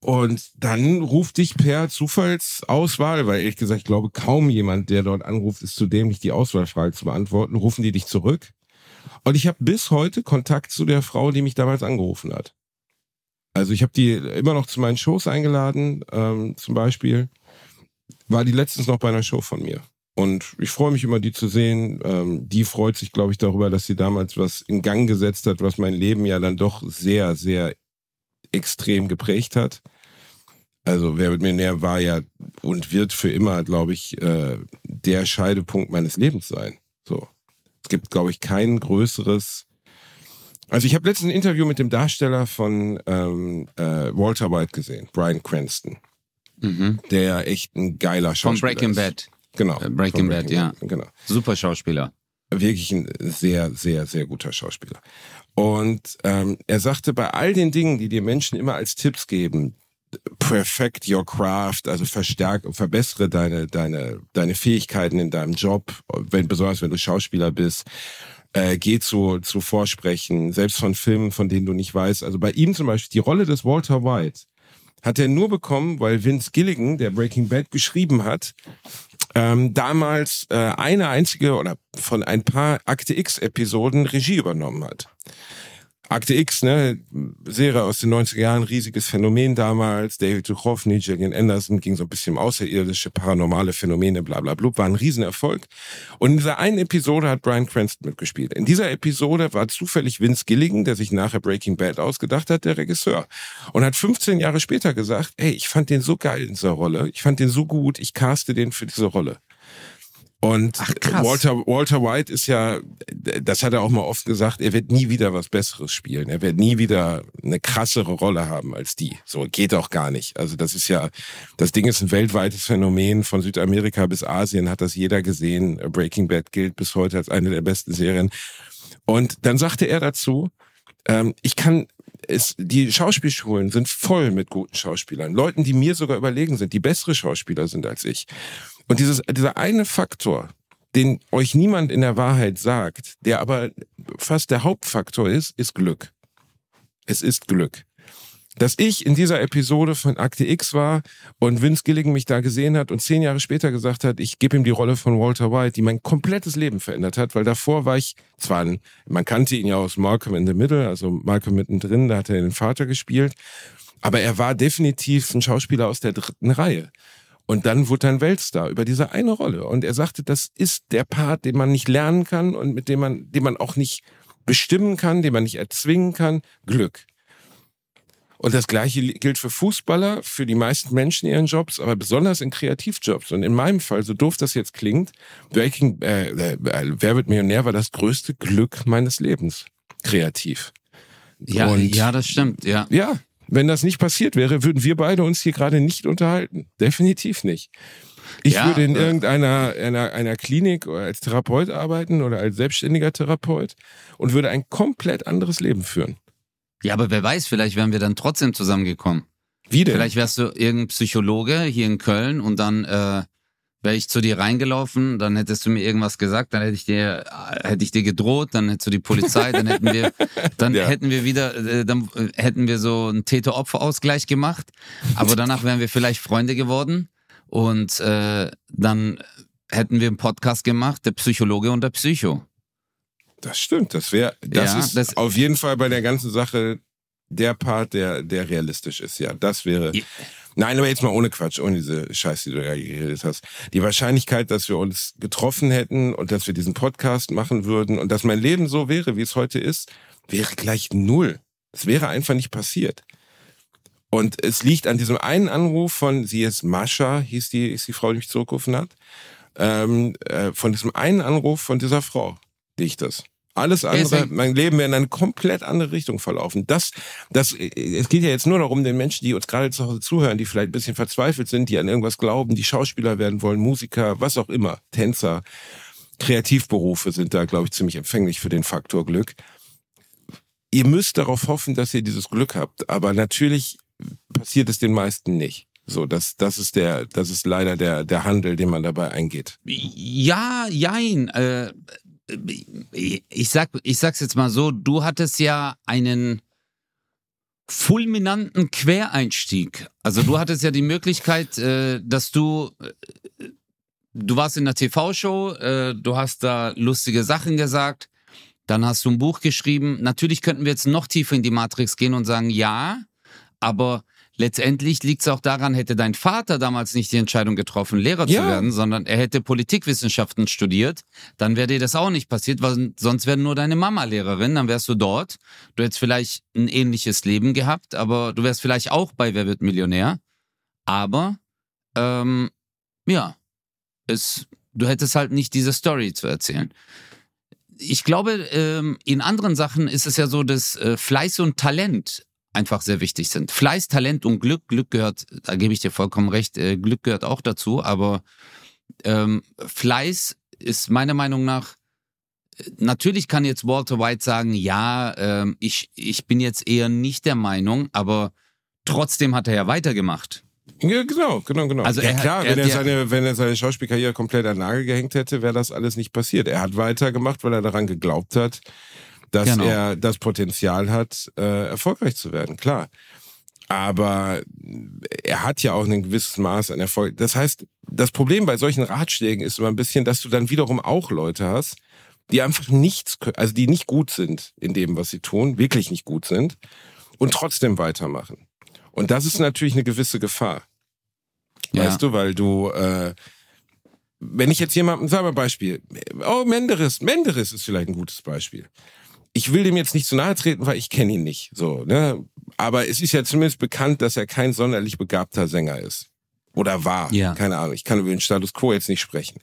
und dann ruft dich per Zufallsauswahl, weil ehrlich gesagt, ich glaube, kaum jemand, der dort anruft, ist zu dämlich, die Auswahlfrage zu beantworten, rufen die dich zurück. Und ich habe bis heute Kontakt zu der Frau, die mich damals angerufen hat. Also ich habe die immer noch zu meinen Shows eingeladen, ähm, zum Beispiel. War die letztens noch bei einer Show von mir. Und ich freue mich immer, die zu sehen. Ähm, die freut sich, glaube ich, darüber, dass sie damals was in Gang gesetzt hat, was mein Leben ja dann doch sehr, sehr extrem geprägt hat. Also wer mit mir näher war ja und wird für immer, glaube ich, äh, der Scheidepunkt meines Lebens sein. So. Gibt, glaube ich, kein größeres. Also ich habe letztens ein Interview mit dem Darsteller von ähm, äh, Walter White gesehen, Brian Cranston, Mhm. der echt ein geiler Von Schauspieler Breaking ist. Bad. Genau. Äh, Breaking von Bad, ja. Genau Super Schauspieler. wirklich ein sehr, sehr, sehr guter Schauspieler. Und ähm, er sagte, bei all den Dingen, die dir Menschen immer als Tipps geben, perfect your craft, also verstärk, verbessere deine, deine, deine Fähigkeiten in deinem Job, wenn, besonders wenn du Schauspieler bist, äh, geh zu, zu Vorsprechen, selbst von Filmen, von denen du nicht weißt. Also bei ihm zum Beispiel, die Rolle des Walter White hat er nur bekommen, weil Vince Gilligan, der Breaking Bad geschrieben hat, ähm, damals äh, eine einzige oder von ein paar Akte X-Episoden Regie übernommen hat. Akte X, ne, Serie aus den 90er Jahren, riesiges Phänomen damals. David Duchovny, Gillian Anderson, ging so ein bisschen außerirdische, paranormale Phänomene, bla bla bla, war ein Riesenerfolg. Und in dieser einen Episode hat Brian Cranston mitgespielt. In dieser Episode war zufällig Vince Gilligan, der sich nachher Breaking Bad ausgedacht hat, der Regisseur. Und hat 15 Jahre später gesagt, ey, ich fand den so geil in dieser Rolle, ich fand den so gut, ich caste den für diese Rolle. Und Ach. Walter, Walter White ist ja, das hat er auch mal oft gesagt, er wird nie wieder was Besseres spielen. Er wird nie wieder eine krassere Rolle haben als die. So geht auch gar nicht. Also das ist ja, das Ding ist ein weltweites Phänomen. Von Südamerika bis Asien hat das jeder gesehen. Breaking Bad gilt bis heute als eine der besten Serien. Und dann sagte er dazu, ähm, ich kann es, die Schauspielschulen sind voll mit guten Schauspielern. Leuten, die mir sogar überlegen sind, die bessere Schauspieler sind als ich. Und dieses, dieser eine Faktor, den euch niemand in der Wahrheit sagt, der aber fast der Hauptfaktor ist, ist Glück. Es ist Glück. Dass ich in dieser Episode von Akte X war und Vince Gilligan mich da gesehen hat und zehn Jahre später gesagt hat, ich gebe ihm die Rolle von Walter White, die mein komplettes Leben verändert hat, weil davor war ich zwar, ein, man kannte ihn ja aus Malcolm in the Middle, also Malcolm mittendrin, da hat er den Vater gespielt, aber er war definitiv ein Schauspieler aus der dritten Reihe. Und dann wurde er ein Weltstar über diese eine Rolle. Und er sagte, das ist der Part, den man nicht lernen kann und mit dem man, den man auch nicht bestimmen kann, den man nicht erzwingen kann. Glück. Und das Gleiche gilt für Fußballer, für die meisten Menschen in ihren Jobs, aber besonders in Kreativjobs. Und in meinem Fall, so doof das jetzt klingt, Breaking, äh, äh, Wer wird Millionär war das größte Glück meines Lebens. Kreativ. Ja, Und- ja, das stimmt, ja. Ja, wenn das nicht passiert wäre, würden wir beide uns hier gerade nicht unterhalten. Definitiv nicht. Ich Ja, würde in äh, irgendeiner einer, einer Klinik oder als Therapeut arbeiten oder als selbstständiger Therapeut und würde ein komplett anderes Leben führen. Ja, aber wer weiß, vielleicht wären wir dann trotzdem zusammengekommen. Wie denn? Vielleicht wärst du irgendein Psychologe hier in Köln und dann äh, wäre ich zu dir reingelaufen, dann hättest du mir irgendwas gesagt, dann hätte ich dir äh, hätte ich dir gedroht, dann hättest du die Polizei, dann hätten wir dann Ja. hätten wir wieder äh, dann äh, hätten wir so einen Täter-Opfer-Ausgleich gemacht, aber danach wären wir vielleicht Freunde geworden und äh, dann hätten wir einen Podcast gemacht, der Psychologe und der Psycho. Das stimmt. Das wäre, das Ja, ist das- auf jeden Fall bei der ganzen Sache der Part, der, der realistisch ist. Ja, das wäre. Ja. Nein, aber jetzt mal ohne Quatsch, ohne diese Scheiße, die du da geredet hast. Die Wahrscheinlichkeit, dass wir uns getroffen hätten und dass wir diesen Podcast machen würden und dass mein Leben so wäre, wie es heute ist, wäre gleich null. Es wäre einfach nicht passiert. Und es liegt an diesem einen Anruf von, sie ist Mascha, hieß die, ist die Frau, die mich zurückgerufen hat, ähm, äh, von diesem einen Anruf von dieser Frau liegt das. Alles andere, mein Leben wäre in eine komplett andere Richtung verlaufen. Das, das, es geht ja jetzt nur darum, den Menschen, die uns gerade zu Hause zuhören, die vielleicht ein bisschen verzweifelt sind, die an irgendwas glauben, die Schauspieler werden wollen, Musiker, was auch immer, Tänzer, Kreativberufe sind da, glaube ich, ziemlich empfänglich für den Faktor Glück. Ihr müsst darauf hoffen, dass ihr dieses Glück habt, aber natürlich passiert es den meisten nicht. So, das, das ist der, das ist leider der, der Handel, den man dabei eingeht. Ja, jein. Äh, ich sag, ich sag's jetzt mal so, du hattest ja einen fulminanten Quereinstieg. Also du hattest ja die Möglichkeit, äh, dass du, äh, du warst in der TV-Show, äh, du hast da lustige Sachen gesagt, dann hast du ein Buch geschrieben. Natürlich könnten wir jetzt noch tiefer in die Matrix gehen und sagen, ja, aber letztendlich liegt es auch daran, hätte dein Vater damals nicht die Entscheidung getroffen, Lehrer Ja. zu werden, sondern er hätte Politikwissenschaften studiert, dann wäre dir das auch nicht passiert, weil sonst wäre nur deine Mama Lehrerin, dann wärst du dort. Du hättest vielleicht ein ähnliches Leben gehabt, aber du wärst vielleicht auch bei Wer wird Millionär. Aber, ähm, ja, es, du hättest halt nicht diese Story zu erzählen. Ich glaube, ähm, in anderen Sachen ist es ja so, dass äh, Fleiß und Talent einfach sehr wichtig sind. Fleiß, Talent und Glück. Glück gehört, da gebe ich dir vollkommen recht, äh, Glück gehört auch dazu, aber ähm, Fleiß ist meiner Meinung nach, äh, natürlich kann jetzt Walter White sagen, ja, ähm, ich, ich bin jetzt eher nicht der Meinung, aber trotzdem hat er ja weitergemacht. Ja, genau, genau, genau. Also ja er klar, er wenn, er seine, wenn er seine Schauspielkarriere komplett an Nagel gehängt hätte, wäre das alles nicht passiert. Er hat weitergemacht, weil er daran geglaubt hat, dass Genau. er das Potenzial hat, äh, erfolgreich zu werden, klar. Aber er hat ja auch ein gewisses Maß an Erfolg. Das heißt, das Problem bei solchen Ratschlägen ist immer ein bisschen, dass du dann wiederum auch Leute hast, die einfach nichts, also die nicht gut sind in dem, was sie tun, wirklich nicht gut sind und trotzdem weitermachen. Und das ist natürlich eine gewisse Gefahr. Ja. Weißt du, weil du, äh, wenn ich jetzt jemanden, sagen wir Beispiel, oh, Menderes, Menderes ist vielleicht ein gutes Beispiel. Ich will dem jetzt nicht zu nahe treten, weil ich kenne ihn nicht, so, ne? Aber es ist ja zumindest bekannt, dass er kein sonderlich begabter Sänger ist. Oder war. Ja. Keine Ahnung. Ich kann über den Status quo jetzt nicht sprechen.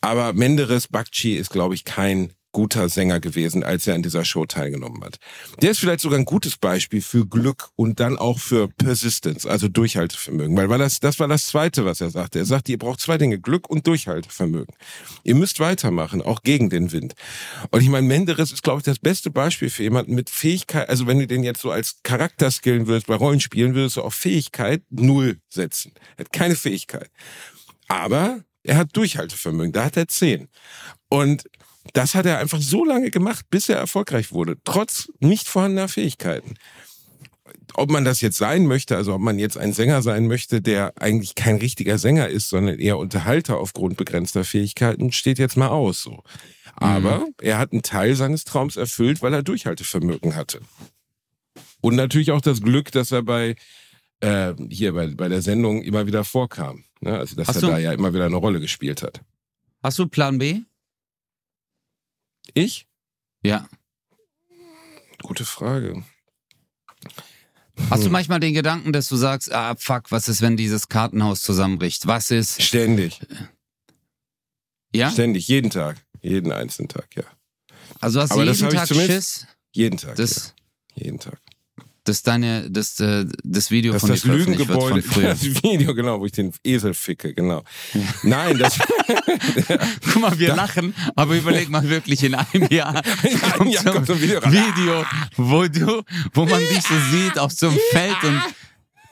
Aber Menderes Bakci ist, glaube ich, kein guter Sänger gewesen, als er an dieser Show teilgenommen hat. Der ist vielleicht sogar ein gutes Beispiel für Glück und dann auch für Persistence, also Durchhaltevermögen. Weil, weil das, das war das Zweite, was er sagte. Er sagte, ihr braucht zwei Dinge, Glück und Durchhaltevermögen. Ihr müsst weitermachen, auch gegen den Wind. Und ich meine, Menderes ist, glaube ich, das beste Beispiel für jemanden mit Fähigkeit, also wenn du den jetzt so als Charakter skillen würdest, bei Rollenspielen würdest du auf Fähigkeit null setzen. Er hat keine Fähigkeit. Aber er hat Durchhaltevermögen, da hat er zehn. Und das hat er einfach so lange gemacht, bis er erfolgreich wurde, trotz nicht vorhandener Fähigkeiten. Ob man das jetzt sein möchte, also ob man jetzt ein Sänger sein möchte, der eigentlich kein richtiger Sänger ist, sondern eher Unterhalter aufgrund begrenzter Fähigkeiten, steht jetzt mal aus so. Aber er hat einen Teil seines Traums erfüllt, weil er Durchhaltevermögen hatte. Und natürlich auch das Glück, dass er bei äh, hier bei, bei der Sendung immer wieder vorkam. Ne? Also dass Hast er du- da ja immer wieder eine Rolle gespielt hat. Hast du Plan B? Ich? Ja. Gute Frage. Hast du Hm. manchmal den Gedanken, dass du sagst, ah fuck, was ist, wenn dieses Kartenhaus zusammenbricht? Was ist? Ständig. Ja? Ständig, jeden Tag. Jeden einzelnen Tag, ja. Also hast Aber du das jeden Tag Schiss, Jeden Tag. dass, ja. Jeden Tag. Dass deine, dass äh, das Video Das von dir das wird Lügengebäude, von früher. das Video, genau, wo ich den Esel ficke, genau. Nein, das, Guck mal, wir lachen, aber überleg mal wirklich in einem Jahr In einem Jahr kommt so ein Video raus. Video, wo du, wo man dich so sieht auf so einem Feld und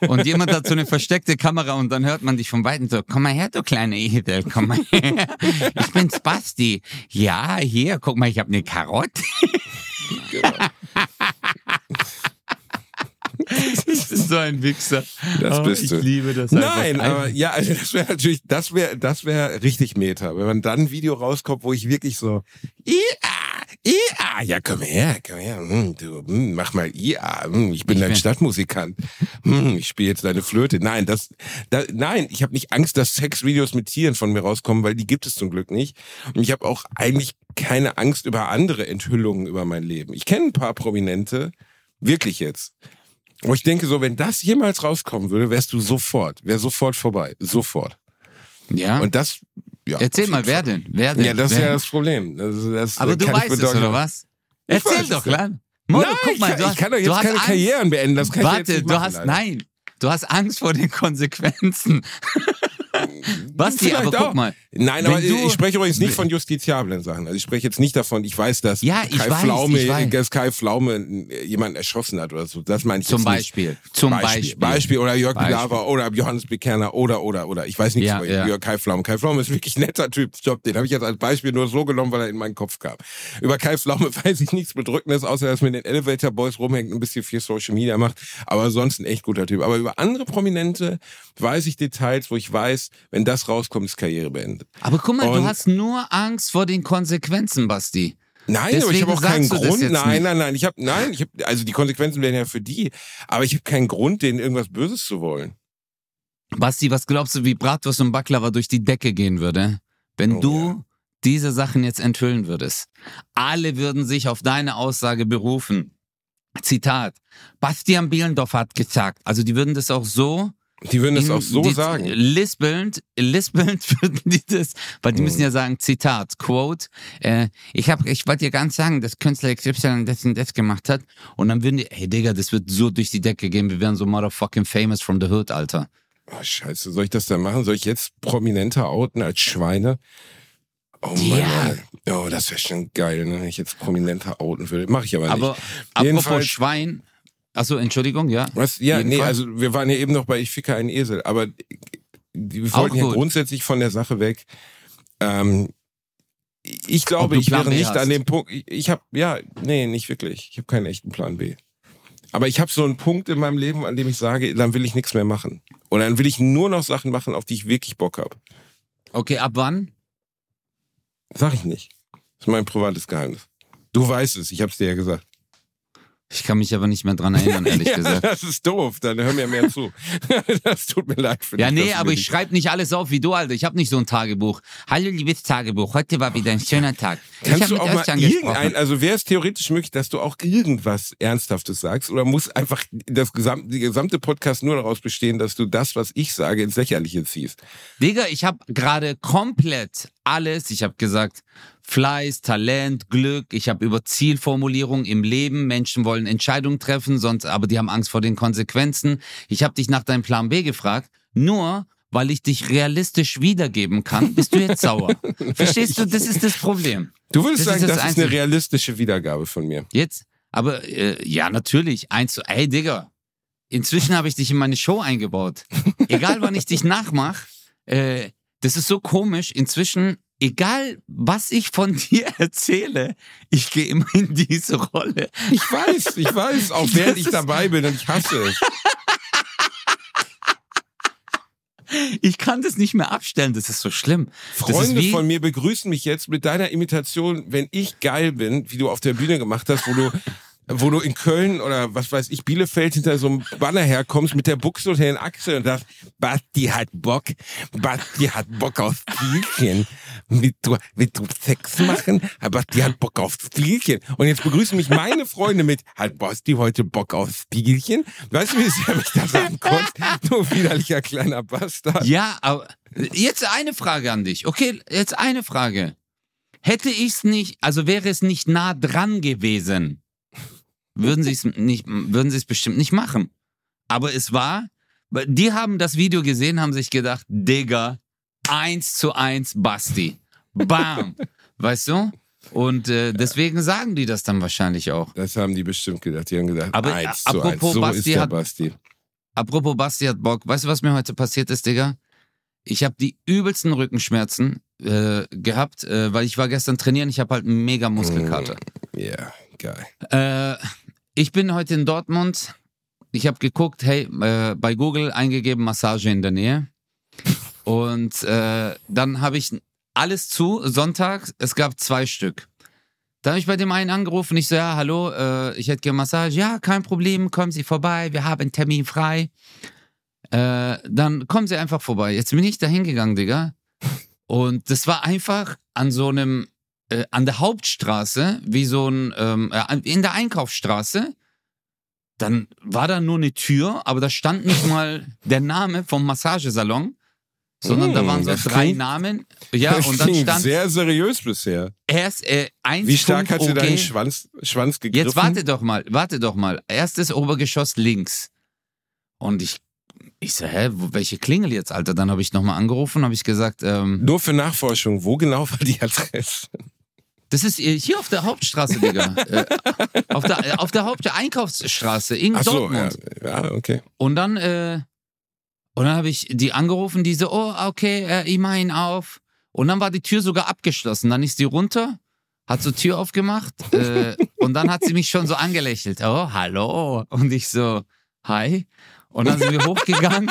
und jemand hat so eine versteckte Kamera und dann hört man dich von Weitem so, komm mal her, du kleine Edel, komm mal her. Ich bin's Basti. Ja, hier, guck mal, ich habe eine Karotte. Genau. Ich bin so ein Wichser. Das Oh, bist ich du. liebe das Nein, einfach. aber ja, also das wäre natürlich, das wäre, das wäre richtig Meta, wenn man dann ein Video rauskommt, wo ich wirklich so, ia, ia, ja komm her, komm her, hm, du, hm, mach mal ia, hm, ich bin Ich dein Stadtmusikant, hm, ich spiele jetzt deine Flöte. Nein, das, da, nein, ich habe nicht Angst, dass Sexvideos mit Tieren von mir rauskommen, weil die gibt es zum Glück nicht. Und ich habe auch eigentlich keine Angst über andere Enthüllungen über mein Leben. Ich kenne ein paar Prominente, wirklich jetzt. Wo ich denke, so, wenn das jemals rauskommen würde, wärst du sofort, wäre sofort vorbei. Sofort. ja. Und das, ja. Erzähl mal, wer denn? Wer denn? Ja, das ist ja das Problem. Das, das Aber du ich weißt es, oder was? Ich Erzähl doch. Lan. Modo, Nein, guck mal, ich, du kann, hast, ich kann doch du jetzt keine Angst. Karrieren beenden. Das kann ich Warte, jetzt nicht du machen, hast, Alter. nein, du hast Angst vor den Konsequenzen. Basti, Vielleicht aber auch. guck mal. Nein, aber ich spreche übrigens nicht von justiziablen Sachen. Also ich spreche jetzt nicht davon, ich weiß, dass Ja, ich Kai weiß, Pflaume, ich weiß. dass Kai Pflaume äh, jemanden erschossen hat oder so. Das meine ich Zum jetzt nicht. Beispiel. Zum Beispiel. Beispiel. Beispiel oder Jörg Beispiel. Pilawa oder Johannes Bekerner oder oder oder. Ich weiß nicht Ja, über ja. Kai Pflaume. Kai Pflaume ist wirklich ein netter Typ. Stopp, den habe ich jetzt als Beispiel nur so genommen, weil er in meinen Kopf kam. Über Kai Pflaume weiß ich nichts Bedrückendes, außer dass mit den Elevator Boys rumhängt, ein bisschen viel Social Media macht. Aber sonst ein echt guter Typ. Aber über andere Prominente weiß ich Details, wo ich weiß, wenn das rauskommt, ist Karriere beendet. Aber guck mal, du Und- hast nur Angst vor den Konsequenzen, Basti. Nein, aber ich habe auch keinen du Grund. Nein, nein, nein. Ich habe nein, ich habe also die Konsequenzen wären ja für die, aber ich habe keinen Grund, denen irgendwas Böses zu wollen. Basti, was glaubst du, wie Bratwurst und Baklava durch die Decke gehen würde, wenn Oh, du ja. diese Sachen jetzt enthüllen würdest? Alle würden sich auf deine Aussage berufen. Zitat. Bastian Bielendorf hat gesagt. Also die würden das auch so Die würden das auch so die, sagen. Lispelnd, lispelnd würden die das, weil die Mhm. müssen ja sagen, Zitat, Quote, äh, ich hab, ich wollte dir ganz sagen, dass Künstler XY das und das gemacht hat und dann würden die, hey Digga, das wird so durch die Decke gehen, wir wären so motherfucking famous from the hood, Alter. Oh, scheiße, soll ich das dann machen? Soll ich jetzt Prominente outen als Schweine? Oh Mann, Ja. ey. oh, das wäre schon geil, ne, wenn ich jetzt Prominente outen würde. Mache ich aber nicht. Aber apropos Schwein, achso, Entschuldigung, ja. Was? Ja, nee, Jedenfalls. also wir waren ja eben noch bei Ich ficke einen Esel, aber wir wollten ja grundsätzlich von der Sache weg. Ähm, ich glaube, ich wäre nicht hast. an dem Punkt. Ich, ich habe, ja, nee, nicht wirklich. Ich habe keinen echten Plan B. Aber ich habe so einen Punkt in meinem Leben, an dem ich sage, dann will ich nichts mehr machen. Oder dann will ich nur noch Sachen machen, auf die ich wirklich Bock habe. Okay, ab wann? Sag ich nicht. Das ist mein privates Geheimnis. Du weißt es, ich habe es dir ja gesagt. Ich kann mich aber nicht mehr dran erinnern, ehrlich ja, gesagt. das ist doof, dann hör mir mehr zu. das tut mir leid für Ja, dich. nee, dass du aber ich schreibe nicht alles auf wie du, Alter. Ich habe nicht so ein Tagebuch. Hallo, liebes Tagebuch, heute war wieder ein schöner Tag. ich Kannst habe du auch mal irgendein, also wäre es theoretisch möglich, dass du auch irgendwas Ernsthaftes sagst oder muss einfach das gesamte, die gesamte Podcast nur daraus bestehen, dass du das, was ich sage, ins Lächerliche ziehst? Digga, ich habe gerade komplett alles, ich habe gesagt, Fleiß, Talent, Glück, ich habe über Zielformulierung im Leben, Menschen wollen Entscheidungen treffen, sonst aber die haben Angst vor den Konsequenzen. Ich habe dich nach deinem Plan B gefragt, nur weil ich dich realistisch wiedergeben kann, bist du jetzt sauer. Verstehst du, das ist das Problem. Du würdest Das ist sagen, das das ist eine realistische Wiedergabe von mir. Jetzt, aber äh, ja, natürlich, eins zu, hey Digga, inzwischen habe ich dich in meine Show eingebaut. Egal wann ich dich nachmach, äh, das ist so komisch, inzwischen, egal was ich von dir erzähle, ich gehe immer in diese Rolle. Ich weiß, ich weiß, auch während ich dabei bin und ich hasse es. Ich kann das nicht mehr abstellen, das ist so schlimm. Freunde von mir begrüßen mich jetzt mit deiner Imitation, wenn ich geil bin, wie du auf der Bühne gemacht hast, wo du wo du in Köln oder was weiß ich, Bielefeld hinter so einem Banner herkommst mit der Buchse unter den Achseln und sagst, Basti hat Bock, Basti hat Bock auf Spielchen. Willst du, willst du Sex machen? Basti hat Bock auf Spielchen. Und jetzt begrüßen mich meine Freunde mit, hat Basti heute Bock auf Spielchen? Weißt du, wie sehr mich das ankommt? Du widerlicher kleiner Bastard. Ja, aber jetzt eine Frage an dich. Okay, jetzt eine Frage. Hätte ich's nicht, also wäre es nicht nah dran gewesen, würden sie es nicht, würden sie es bestimmt nicht machen. Aber es war, die haben das Video gesehen, haben sich gedacht, Digga, eins zu eins Basti. Bam. weißt du? Und äh, deswegen sagen die das dann wahrscheinlich auch. Das haben die bestimmt gedacht. Die haben gedacht, Aber, eins zu eins. apropos So Basti ist der hat- Basti. apropos Basti hat Bock. Weißt du, was mir heute passiert ist, Digga? Ich habe die übelsten Rückenschmerzen äh, gehabt, äh, weil ich war gestern trainieren. Ich habe halt einen mega Muskelkater. Ja, geil. Äh, ich bin heute in Dortmund. Ich habe geguckt, hey, äh, bei Google eingegeben Massage in der Nähe. Und äh, dann habe ich alles zu, Sonntag, es gab zwei Stück. Da habe ich bei dem einen angerufen, ich so, ja, hallo, äh, ich hätte gerne Massage. Ja, kein Problem, kommen Sie vorbei, wir haben einen Termin frei. Äh, dann kommen Sie einfach vorbei. Jetzt bin ich da hingegangen, Digga. Und das war einfach an so einem, äh, an der Hauptstraße, wie so ein, ähm, äh, in der Einkaufsstraße. Dann war da nur eine Tür, aber da stand nicht mal der Name vom Massagesalon, sondern da Hm, waren so das drei klingt- Namen. Ja, Das und dann stand sehr seriös bisher. erst äh, eins Wie stark hat sie deinen okay. Schwanz, Schwanz gegriffen? Jetzt warte doch mal, warte doch mal. Erstes Obergeschoss links. Und ich, ich so, hä, welche Klingel jetzt, Alter? Dann habe ich nochmal angerufen, habe ich gesagt, ähm, Nur für Nachforschung, wo genau war die Adresse? Das ist äh, hier auf der Hauptstraße, Digga. äh, auf der, äh, auf der Haupteinkaufsstraße in Ach so, ja, Dortmund. ja, okay. Und dann, äh, und dann habe ich die angerufen, die so, oh, okay, äh, ich mach ihn auf. Und dann war die Tür sogar abgeschlossen. Dann ist die runter, hat so Tür aufgemacht äh, und dann hat sie mich schon so angelächelt. Oh, hallo. Und ich so, hi. Und dann sind wir hochgegangen.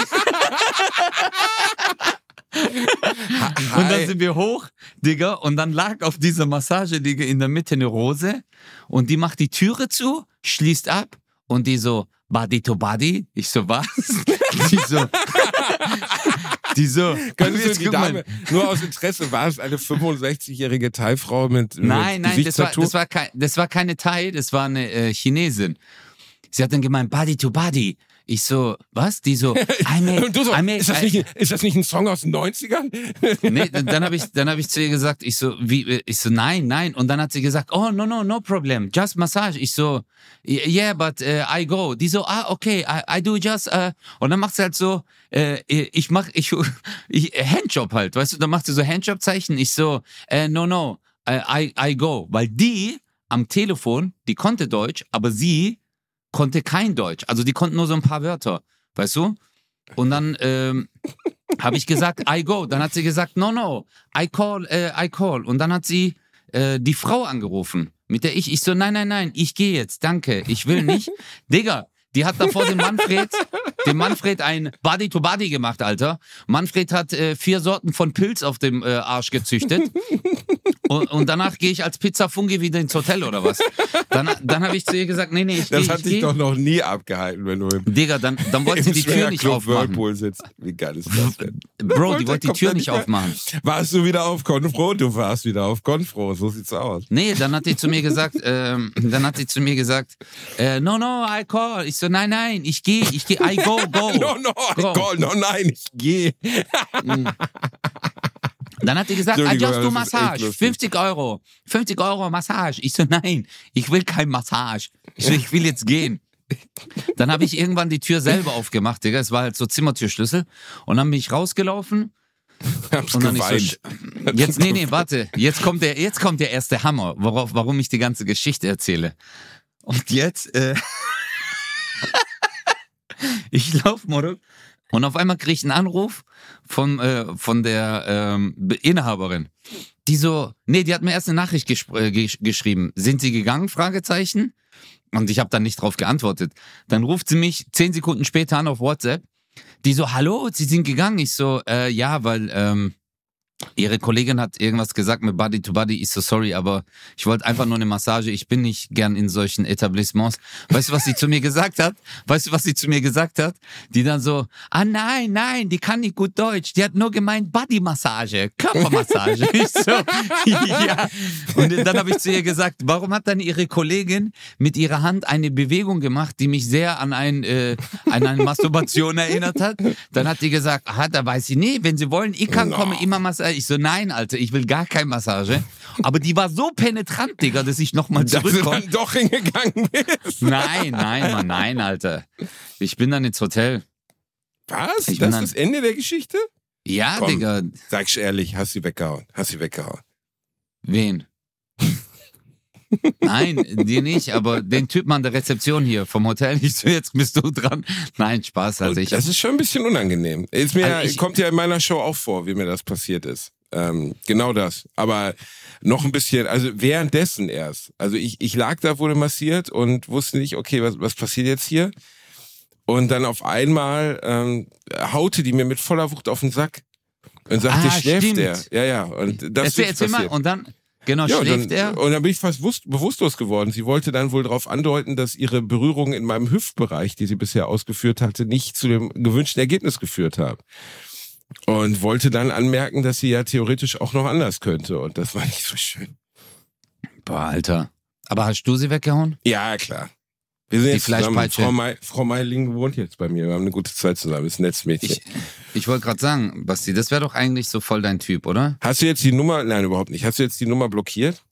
Und dann sind wir hoch, Digga, und dann lag auf dieser Massage, Digga, in der Mitte eine Rose und die macht die Türe zu, schließt ab und die so, Body to Body. Ich so, was? die so, die so, du jetzt die. Dame, nur aus Interesse, war es eine 65-jährige Thai-Frau mit, Nein, mit nein, das war, das, war kein, das war keine Thai, das war eine äh, Chinesin. Sie hat dann gemeint, Body to Body. Ich so, was? Die so, I make, Und du so, I make, ist, das I- nicht, ist das nicht ein Song aus den 90ern? Nee, dann habe ich, dann hab ich zu ihr gesagt, ich so, wie, ich so, nein, nein. Und dann hat sie gesagt, oh, no, no, no problem, just massage. Ich so, yeah, but uh, I go. Die so, ah, okay, I, I do just, uh, und dann macht sie halt so, äh, ich mach, ich, ich, Handjob halt, weißt du, dann macht sie so Handjob-Zeichen. Ich so, äh, no, no, äh, I, I go. Weil die am Telefon, die konnte Deutsch, aber sie konnte kein Deutsch. Also die konnten nur so ein paar Wörter, weißt du? Und dann, ähm, habe ich gesagt, I go. Dann hat sie gesagt, no, no, I call, äh, I call. Und dann hat sie äh, die Frau angerufen, mit der ich, ich so, nein, nein, nein, ich gehe jetzt, danke, ich will nicht. Digga, die hat davor dem Manfred, dem Manfred ein Body to Body gemacht, Alter. Manfred hat äh, vier Sorten von Pilz auf dem äh, Arsch gezüchtet. Und, und danach gehe ich als Pizzafungi wieder ins Hotel oder was. Dann, dann habe ich zu ihr gesagt, nee, nee, ich Das hat ich dich gehe. doch noch nie abgehalten, wenn du im, Digga, dann, dann wollte sie die Tür nicht aufmachen. Whirlpool sitzt. Wie geil ist das denn? Bro, die wollte die Tür nicht aufmachen. Warst du wieder auf Konfro? Du warst wieder auf Konfro, so sieht's aus. Nee, dann hat sie zu mir gesagt, ähm, dann hat sie zu mir gesagt, äh, no, no, I call. Ich so, nein, nein, ich gehe, ich gehe, I go, go. No, no, I Go. no, nein, ich gehe. Dann hat sie gesagt, ist echt Massage, lustig. 50 Euro, 50 Euro Massage. Ich so, nein, ich will kein Massage. Ich so, ich will jetzt gehen. Dann habe ich irgendwann die Tür selber aufgemacht, Digga. Es war halt so Zimmertürschlüssel. Und dann bin ich rausgelaufen Hab's Und dann geweint. so. Jetzt, nee, nee, warte. Jetzt kommt der, jetzt kommt der erste Hammer, worauf, warum ich die ganze Geschichte erzähle. Und jetzt, äh, ich laufe Moruk und auf einmal kriege ich einen Anruf von, äh, von der ähm, Be- Inhaberin. Die so, nee, die hat mir erst eine Nachricht äh, gesch geschrieben. Sind Sie gegangen? Fragezeichen. Und ich habe dann nicht drauf geantwortet. Dann ruft sie mich zehn Sekunden später an auf WhatsApp. Die so, hallo, Sie sind gegangen. Ich so, äh, ja, weil ähm, ihre Kollegin hat irgendwas gesagt mit Body to Body. Ich so, sorry, aber ich wollte einfach nur eine Massage. Ich bin nicht gern in solchen Etablissements. Weißt du, was sie zu mir gesagt hat? Weißt du, was sie zu mir gesagt hat? Die dann so, ah nein, nein, die kann nicht gut Deutsch. Die hat nur gemeint Body-Massage, Körpermassage. ich so, ja. Und dann habe ich zu ihr gesagt, warum hat dann ihre Kollegin mit ihrer Hand eine Bewegung gemacht, die mich sehr an, ein, äh, an eine Masturbation erinnert hat? Dann hat die gesagt, ah, da weiß ich nicht, wenn Sie wollen, ich kann komme immer Massage. Ich so, nein, Alter, ich will gar keine Massage. Aber die war so penetrant, Digga, dass ich nochmal Dass du zurückkomme. dann doch hingegangen bist. Nein, nein, Mann, nein, Alter. Ich bin dann ins Hotel. Was? Ich das bin ist das Ende der Geschichte? Ja, Komm. Digga. Sag's ehrlich, hast sie weggehauen. Hast sie weggehauen. Wen? Nein, dir nicht, aber den Typen an der Rezeption hier vom Hotel, ich so, jetzt bist du dran. Nein, Spaß. Also ich das ist schon ein bisschen unangenehm. Ist mir, Also ich- kommt ja in meiner Show auch vor, wie mir das passiert ist. Ähm, genau das. Aber noch ein bisschen, also währenddessen erst. Also ich, ich lag da, wurde massiert und wusste nicht, okay, was, was passiert jetzt hier? Und dann auf einmal ähm, haute die mir mit voller Wucht auf den Sack und sagte, Ah, schläft stimmt. er? Ja, ja. Und das erzähl, ist erzähl mal. passiert. Und dann, genau, Ja, und schläft dann, er. Und dann bin ich fast wusst, bewusstlos geworden. Sie wollte dann wohl darauf andeuten, dass ihre Berührungen in meinem Hüftbereich, die sie bisher ausgeführt hatte, nicht zu dem gewünschten Ergebnis geführt haben. Und wollte dann anmerken, dass sie ja theoretisch auch noch anders könnte. Und das war nicht so schön. Boah, Alter. Aber hast du sie weggehauen? Ja, klar. Wir sind Die jetzt zusammen. Frau, May, Frau Meiling wohnt jetzt bei mir. Wir haben eine gute Zeit zusammen. Ist ein nettes Mädchen. Ich, ich wollte gerade sagen, Basti, das wäre doch eigentlich so voll dein Typ, oder? Hast du jetzt die Nummer? Nein, überhaupt nicht. Hast du jetzt die Nummer blockiert?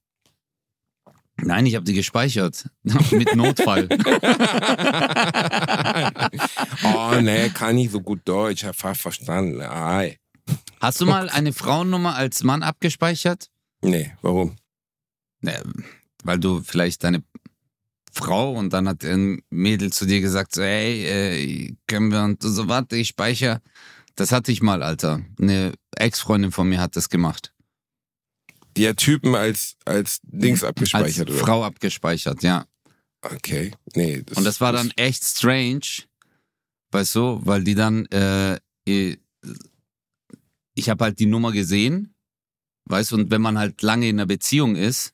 Nein, ich habe die gespeichert. Mit Notfall. oh, nee, kann nicht so gut Deutsch. Ich habe verstanden. Ei. Hast du mal eine Frauennummer als Mann abgespeichert? Nee, warum? Ne, weil du vielleicht deine Frau und dann hat ein Mädel zu dir gesagt, so, hey, äh, können wir und so, warte, ich speichere. Das hatte ich mal, Alter. Eine Ex-Freundin von mir hat das gemacht. Die hat Typen als, als Dings Als abgespeichert, oder? Frau abgespeichert, ja. Okay. Nee. Und das war dann echt strange, weißt du, weil die dann, äh, äh, ich habe halt die Nummer gesehen, weißt du, und wenn man halt lange in einer Beziehung ist,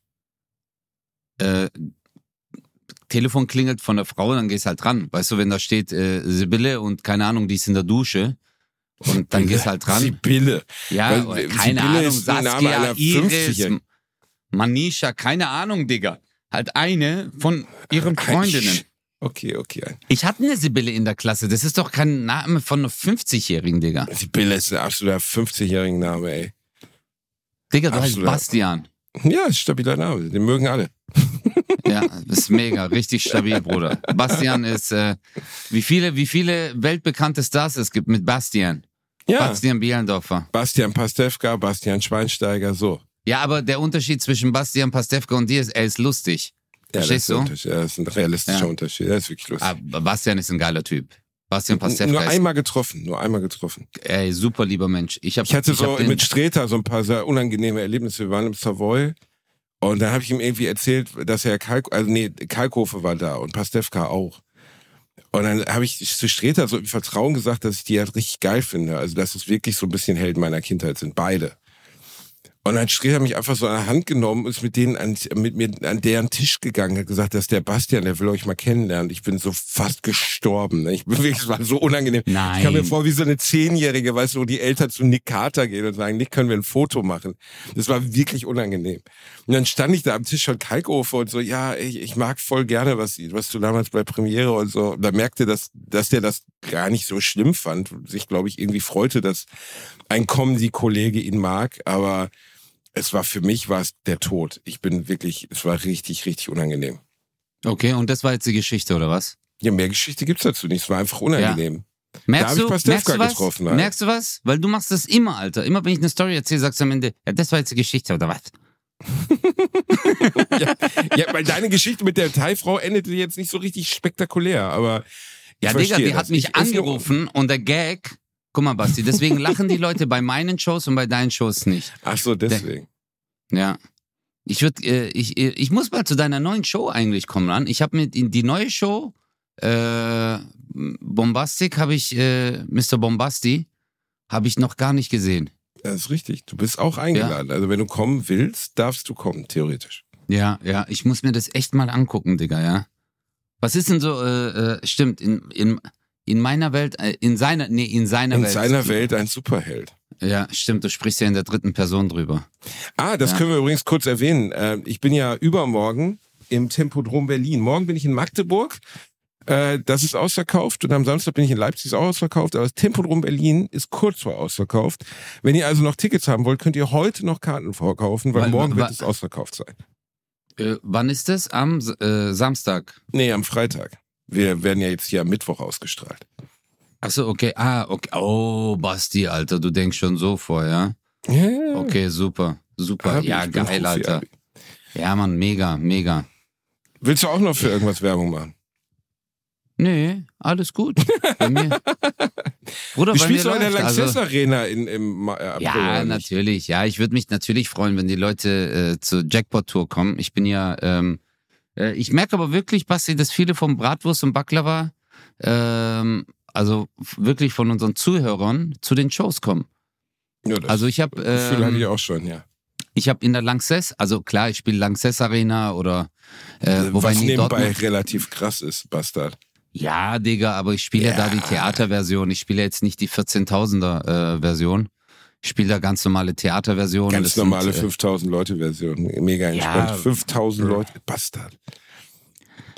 äh, Telefon klingelt von der Frau, dann gehst halt dran. Weißt du, wenn da steht äh, Sibylle und keine Ahnung, die ist in der Dusche und dann gehst halt dran. Sibylle. Ja, Weil, äh, keine Sibylle Ahnung, ist Saskia, Iris, 50-Jährigen. Manisha, keine Ahnung, Digga. Halt eine von ihren Freundinnen. Okay, okay. Ich hatte eine Sibylle in der Klasse. Das ist doch kein Name von einer 50-Jährigen, Digga. Sibylle ist ein absoluter 50-jähriger Name, ey. Digga, du heißt. Bastian. Ja, ist ein stabiler Name. Den mögen alle. Ja, ist mega, richtig stabil, Bruder. Bastian ist, äh, wie viele, wie viele weltbekannte Stars es gibt mit Bastian. Ja. Bastian Bielendorfer. Bastian Pastewka, Bastian Schweinsteiger, so. Ja, aber der Unterschied zwischen Bastian Pastewka und dir ist, er ist lustig. Ja, das Verstehst ist, ein du? Ja, das ist ein realistischer Ja. Unterschied. Das ist wirklich lustig. Aber Bastian ist ein geiler Typ. Bastian Pastewka nur ist einmal getroffen, nur einmal getroffen. ey, super lieber Mensch. Ich, hab, Ich hatte hab so mit Streter so ein paar sehr unangenehme Erlebnisse. Wir waren im Savoy und dann habe ich ihm irgendwie erzählt, dass er Kalk, also nee, Kalkofe war da und Pastewka auch. Und dann habe ich zu Streter so im Vertrauen gesagt, dass ich die halt richtig geil finde. Also dass es wirklich so ein bisschen Helden meiner Kindheit sind, beide. Und dann hat Streter mich einfach so an der Hand genommen und ist mit denen an, mit mir an deren Tisch gegangen, hat gesagt, dass der Bastian, der will euch mal kennenlernen. Ich bin so fast gestorben. Ne? Ich bin wirklich, es war so unangenehm. Nein. Ich kam mir vor wie so eine Zehnjährige, weißt du, wo die Eltern zu Nick Carter gehen und sagen, Nick, können wir ein Foto machen? Das war wirklich unangenehm. Und dann stand ich da am Tisch von Kalkofe und so, ja, ich, ich mag voll gerne, was, was du damals bei Premiere und so. Und da merkte, dass, dass der das gar nicht so schlimm fand. Sich, glaube ich, irgendwie freute, dass ein Comedy-Kollege ihn mag, aber es war für mich war es der Tod. Ich bin wirklich, es war richtig, richtig unangenehm. Okay, und das war jetzt die Geschichte, oder was? Ja, mehr Geschichte gibt's dazu nicht. Es war einfach unangenehm. Merkst hab ich du, merkst du was? getroffen, Alter. Merkst du was? Weil du machst das immer, Alter. Immer wenn ich eine Story erzähle, sagst du am Ende, ja, das war jetzt die Geschichte, oder was? ja, ja, weil deine Geschichte mit der Thai-Frau endete jetzt nicht so richtig spektakulär, aber Ja, Digga, die hat mich Ich- angerufen und der Gag, guck mal, Basti, deswegen lachen die Leute bei meinen Shows und bei deinen Shows nicht. Ach so, deswegen. Ja. Ich würde, äh, ich, äh, ich muss mal zu deiner neuen Show eigentlich kommen ran. Ich habe mit in die neue Show, äh, Bombastic, habe ich, äh, Mr. Bombasti, habe ich noch gar nicht gesehen. Das ist richtig. Du bist auch eingeladen. Also wenn du kommen willst, darfst du kommen, theoretisch. Ja, ja, ich muss mir das echt mal angucken, Digga, ja. Was ist denn so, äh, äh, stimmt, in, in, in meiner Welt, äh, in seiner, nee, in seiner In Welt. seiner Welt ein Superheld. Ja, stimmt, du sprichst ja in der dritten Person drüber. Ah, das Ja. können wir übrigens kurz erwähnen. Äh, Ich bin ja übermorgen im Tempodrom Berlin. Morgen bin ich in Magdeburg. Äh, Das ist ausverkauft und am Samstag bin ich in Leipzig ist auch ausverkauft. Aber das Tempodrom Berlin ist kurz vor ausverkauft. Wenn ihr also noch Tickets haben wollt, könnt ihr heute noch Karten vorkaufen, weil Weil- morgen wird es ausverkauft sein. Äh, wann ist es? Am äh, Samstag. Nee, am Freitag. Wir werden ja jetzt hier am Mittwoch ausgestrahlt. Achso, okay. Ah, okay. Oh, Basti, Alter, du denkst schon so vor, ja? Ja, Okay, super. Super. Abi, ja, geil, Alter. Abi. Ja, Mann, mega, mega. Willst du auch noch für irgendwas Werbung machen? Nee, alles gut. Bei mir. Bruder, Du spielst doch in der läuft. Lanxess Also, Arena in, im äh, April. ja, natürlich. Ja, ich würde mich natürlich freuen, wenn die Leute äh, zur Jackpot-Tour kommen. Ich bin ja, ähm, äh, ich merke aber wirklich, Basti, dass viele vom Bratwurst und Baklava, ähm, also wirklich von unseren Zuhörern zu den Shows kommen. Ja, das Also ich habe Gefühl hatte ich ähm, auch schon, ja. ich habe in der Lanxess, also klar, ich spiele Lanxess Arena oder äh, wobei Was nebenbei Dortmund, relativ krass ist, Bastard. Ja, Digga, aber ich spiele ja. da die Theaterversion. Ich spiele jetzt nicht die 14.000er äh, Version. Spiele da ganz normale Theaterversion. Ganz Das normale äh, 5000 Leute Version. Mega entspannt. Ja. 5000 Leute. Bastard.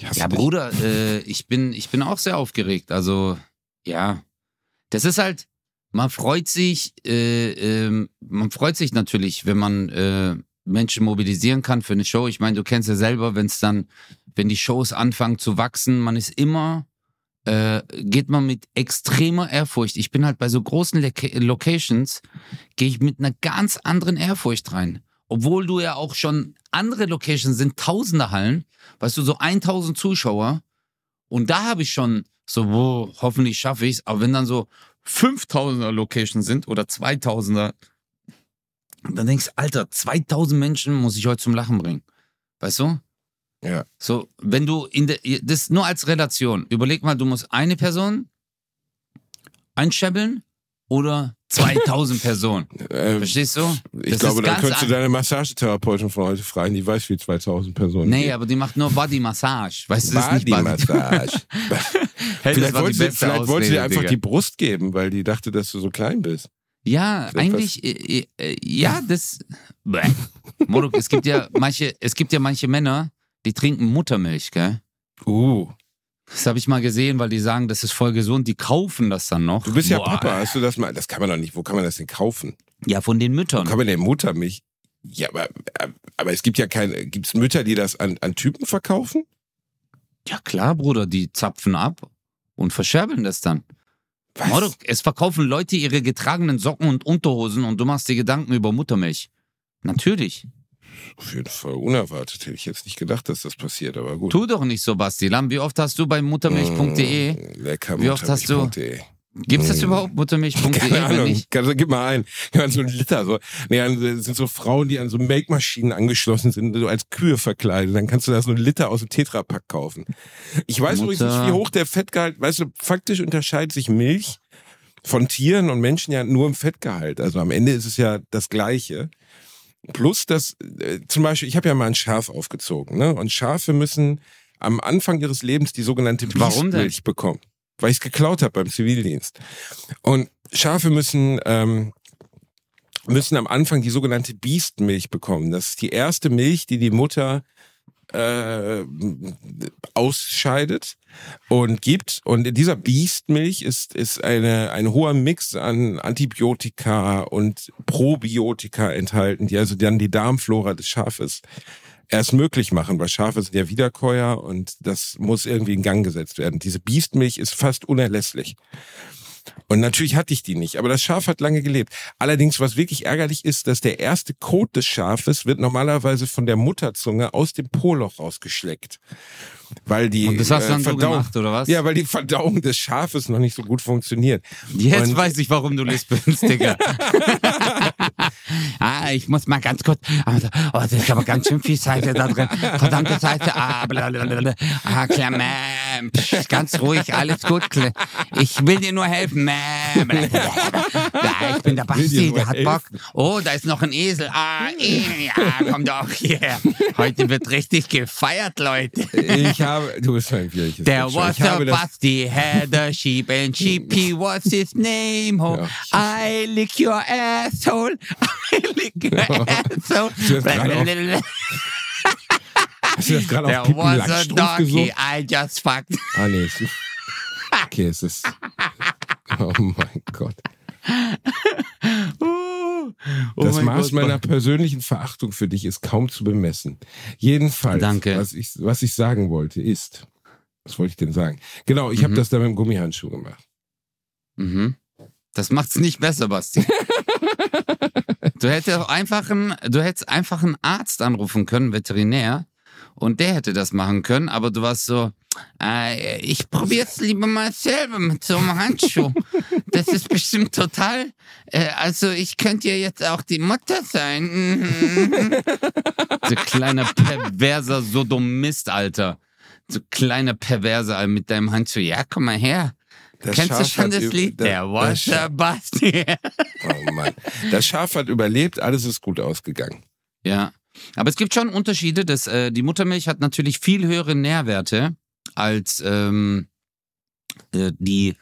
Ja, dich. Bruder, äh, ich bin, ich bin auch sehr aufgeregt. Also, ja. Das ist halt, man freut sich, äh, ähm, man freut sich natürlich, wenn man äh, Menschen mobilisieren kann für eine Show. Ich meine, du kennst ja selber, wenn es dann, wenn die Shows anfangen zu wachsen, man ist immer, äh, geht man mit extremer Ehrfurcht. Ich bin halt bei so großen Loca Locations, gehe ich mit einer ganz anderen Ehrfurcht rein. Obwohl du ja auch schon andere Locations sind, tausende Hallen, weißt du, so 1000 Zuschauer. Und da habe ich schon so, wo, hoffentlich schaffe ich es. Aber wenn dann so 5000er Locations sind oder 2000er, dann denkst du, Alter, 2000 Menschen muss ich heute zum Lachen bringen. Weißt du? Ja. So, wenn du in der, das nur als Relation. Überleg mal, du musst eine Person einschäbeln oder 2000 Personen. Äh, Verstehst du? ich Das glaube, dann ganz könntest du deine Massagetherapeutin von heute fragen, die weiß, wie 2000 Personen. Nee, geht. aber die macht nur Body Massage. Weißt du, das ist nicht Body Body-Massage. Hey, vielleicht wollte sie, vielleicht wollte sie einfach Digga. die Brust geben, weil die dachte, dass du so klein bist. Ja, Vielleicht eigentlich, äh, äh, ja, das. Moruk, es gibt ja manche, es gibt ja manche Männer, die trinken Muttermilch, gell? Uh, Das habe ich mal gesehen, weil die sagen, das ist voll gesund. Die kaufen das dann noch. du bist ja Boah. Papa, hast du das mal? Das kann man doch nicht. Wo kann man das denn kaufen? Ja, von den Wo Müttern. kann man denn Muttermilch? Ja, aber, aber es gibt ja keine. Gibt es Mütter, die das an, an Typen verkaufen? Ja klar, Bruder, die zapfen ab und verscherbeln das dann. Was? Moruk, es verkaufen Leute ihre getragenen Socken und Unterhosen und du machst dir Gedanken über Muttermilch. Natürlich. Auf jeden Fall unerwartet. Hätte ich jetzt nicht gedacht, dass das passiert, aber gut. Tu doch nicht so, Basti. Lam, wie oft hast du bei muttermilch.de? Mm, Lecker Wie oft hast du- Muttermilch.de. Gibt's das Mm. überhaupt, muttermilch.de? Keine Ahnung. Also, gib mal ein. Mal so ein Liter. So. Nee, das sind so Frauen, die an so Melkmaschinen angeschlossen sind, so als Kühe verkleidet. Dann kannst du da so ein Liter aus dem Tetrapack kaufen. Ich weiß übrigens Mutter. nicht, wie hoch der Fettgehalt, weißt du, faktisch unterscheidet sich Milch von Tieren und Menschen ja nur im Fettgehalt. Also am Ende ist es ja das Gleiche. Plus, dass äh, zum Beispiel, ich habe ja mal ein Schaf aufgezogen, ne? Und Schafe müssen am Anfang ihres Lebens die sogenannte? Biestmilch bekommen, weil ich es geklaut habe beim Zivildienst. Und Schafe müssen ähm, müssen am Anfang die sogenannte Biestmilch bekommen. Das ist die erste Milch, die die Mutter äh, ausscheidet und gibt. Und in dieser Biestmilch ist, ist eine, ein hoher Mix an Antibiotika und Probiotika enthalten, die also dann die Darmflora des Schafes erst möglich machen, weil Schafe sind ja Wiederkäuer und das muss irgendwie in Gang gesetzt werden. Diese Biestmilch ist fast unerlässlich. Und natürlich hatte ich die nicht, aber das Schaf hat lange gelebt. Allerdings, was wirklich ärgerlich ist, dass der erste Kot des Schafes wird normalerweise von der Mutterzunge aus dem Poloch rausgeschleckt. Weil die Und das hast du äh, dann so Verdauung, gemacht, oder was? ja, weil die Verdauung des Schafes noch nicht so gut funktioniert. Jetzt Und- weiß ich, warum du lispelst, Digga. ah, ich muss mal ganz kurz. Oh, das ist aber ganz schön viel Seite da drin. Verdammte Seite. Ah, blablabla. ah Clement. Psch, Ganz ruhig, alles gut. Ich will dir nur helfen. Blablabla. Ja, ich bin der Basti, der hat Bock. Oh, da ist noch ein Esel. Ah, eh, ja, komm doch hierher. Heute wird richtig gefeiert, Leute. Ich habe, du bist ein There Mensch. was a Basti had a sheep and sheepy what's his name? Oh, Ja. I lick your asshole. Du das gerade auf- hast du das gerade auf Pippen was a Langstrumpf gesungen? I just fucked. Ah, nee, es ist, okay, es ist, oh mein Gott. Oh, Das mein Maß Gott. meiner persönlichen Verachtung für dich ist kaum zu bemessen. Jedenfalls, Danke. Was, ich, was ich sagen wollte, ist, was wollte ich denn sagen? Genau, ich habe Mhm. das da mit dem Gummihandschuh gemacht. Mhm. Das macht's nicht besser, Basti. Du hättest auch einfach einen, du hättest einfach einen Arzt anrufen können, Veterinär, und der hätte das machen können, aber du warst so, äh, ich probier's lieber mal selber mit so einem Handschuh. Das ist bestimmt total, äh, also ich könnte ja jetzt auch die Mutter sein. so kleiner perverser Sodomist, Alter. So kleiner perverser mit deinem Handschuh. Ja, komm mal her. Das Kennst du Schaf schon hat das Lied? Der das Wasser Schaf- Basti. Oh Mann. Das Schaf hat überlebt, alles ist gut ausgegangen. Ja, aber es gibt schon Unterschiede. Das, äh, die Muttermilch hat natürlich viel höhere Nährwerte als ähm, äh, die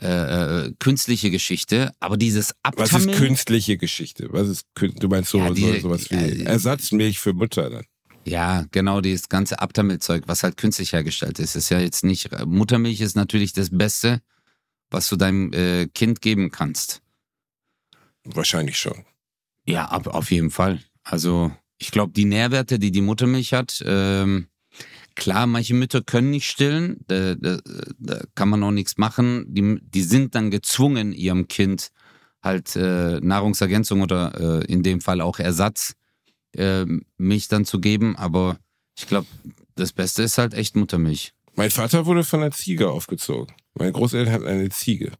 äh, äh, künstliche Geschichte. Aber dieses Was ist Abtammeln, künstliche Geschichte? Was ist du meinst so, Ja, die- so sowas wie äh, Ersatzmilch für Mutter dann? Ja, genau, dieses ganze Abtammelzeug, was halt künstlich hergestellt ist, ist ja jetzt nicht. Muttermilch ist natürlich das Beste, was du deinem äh, Kind geben kannst. Wahrscheinlich schon. Ja, ab, auf jeden Fall. Also ich glaube, die Nährwerte, die die Muttermilch hat, ähm, klar, manche Mütter können nicht stillen, da, da, da kann man auch nichts machen. Die, die sind dann gezwungen, ihrem Kind halt äh, Nahrungsergänzung oder äh, in dem Fall auch Ersatz äh, Milch dann zu geben. Aber ich glaube, das Beste ist halt echt Muttermilch. Mein Vater wurde von einer Ziege aufgezogen. Meine Großeltern hatten eine Ziege.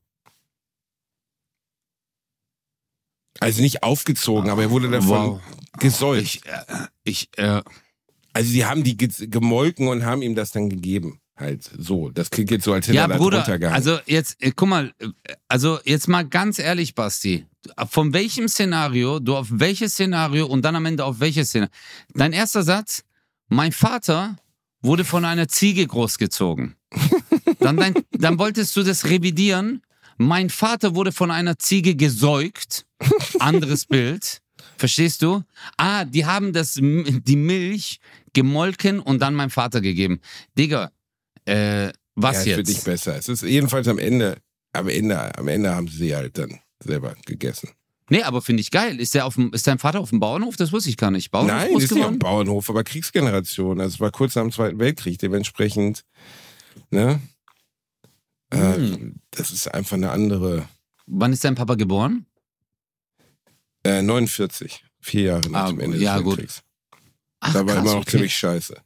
Also nicht aufgezogen, aber er wurde davon Wow. gesäugt. Ich, äh, ich, äh, Also sie haben die ge gemolken und haben ihm das dann gegeben. Halt so. Das klingt jetzt so, als hätte Ja, er Bruder, also jetzt, äh, guck mal, äh, also jetzt mal ganz ehrlich, Basti. Von welchem Szenario, du auf welches Szenario und dann am Ende auf welches Szenario? Dein erster Satz, mein Vater wurde von einer Ziege großgezogen. Dann, dein, dann wolltest du das revidieren. Mein Vater wurde von einer Ziege gesäugt. Anderes Bild. Verstehst du? Ah, die haben das, die Milch gemolken und dann meinem Vater gegeben. Digga, äh, was ja, ist für dich jetzt? besser. Es ist jedenfalls am Ende, am Ende, am Ende haben sie halt dann selber gegessen. Nee, aber finde ich geil. Ist, der auf dem, ist dein Vater auf dem Bauernhof? Das wusste ich gar nicht. Bauernhof Nein, ist nicht auf dem Bauernhof, aber Kriegsgeneration. Also es war kurz nach dem Zweiten Weltkrieg, dementsprechend, ne? Äh, Hm. das ist einfach eine andere. Wann ist dein Papa geboren? Äh, 49, vier Jahre nach Ah, dem Ende ja, des gut. Weltkriegs. Ach, Da war krass, immer noch okay. ziemlich scheiße.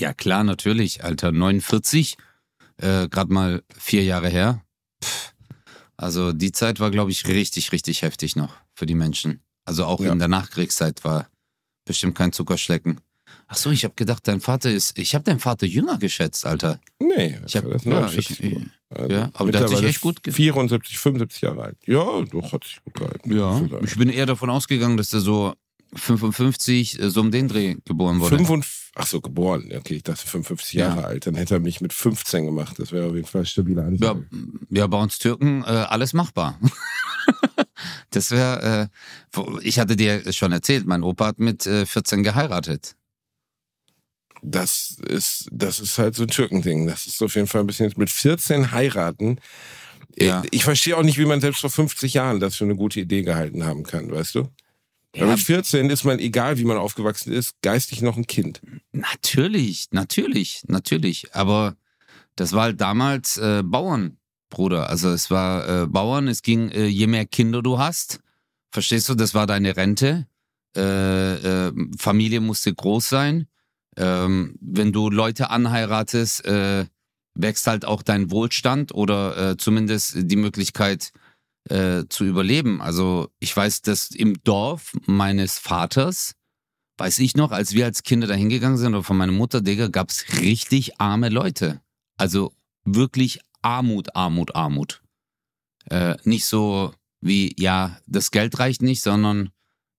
Ja, klar, natürlich, Alter. 49, äh, gerade mal vier Jahre her. Pff. Also die Zeit war, glaube ich, richtig, richtig heftig noch für die Menschen. Also auch Ja. in der Nachkriegszeit war bestimmt kein Zuckerschlecken. Ach so, ich habe gedacht, dein Vater ist. Ich habe deinen Vater jünger geschätzt, Alter. Nee, Ich hab- das ist ja, 49 ich- ich-. Also ja, aber der hat sich echt gut ge- 74, 75 Jahre alt. Ja, doch, hat sich gut gehalten. Ja. Vielleicht. Ich bin eher davon ausgegangen, dass der so 55, äh, so um den Dreh geboren wurde. 55, ach so, geboren. Okay, ich dachte 55 Ja. Jahre alt. Dann hätte er mich mit 15 gemacht. Das wäre auf jeden Fall eine stabile Ja, ja, bei uns Türken äh, alles machbar. das wäre, äh, ich hatte dir schon erzählt, mein Opa hat mit äh, 14 geheiratet. Das ist, das ist halt so ein Türkending. Das ist auf jeden Fall ein bisschen mit 14 heiraten. Ja. Ich verstehe auch nicht, wie man selbst vor 50 Jahren das für eine gute Idee gehalten haben kann, weißt du? Weil Ja, mit 14 ist man, egal wie man aufgewachsen ist, geistig noch ein Kind. natürlich, natürlich, natürlich. Aber das war halt damals äh, Bauern, Bruder. Also es war äh, Bauern, es ging, äh, je mehr Kinder du hast, verstehst du, das war deine Rente. Äh, äh, Familie musste groß sein. Ähm, wenn du Leute anheiratest, äh, wächst halt auch dein Wohlstand oder zumindest die Möglichkeit äh, zu überleben. Also ich weiß, dass im Dorf meines Vaters, weiß ich noch, als wir als Kinder da hingegangen sind oder von meiner Mutter, Digga, gab's richtig arme Leute. Also wirklich Armut, Armut, Armut. Äh, nicht so wie, ja, das Geld reicht nicht, sondern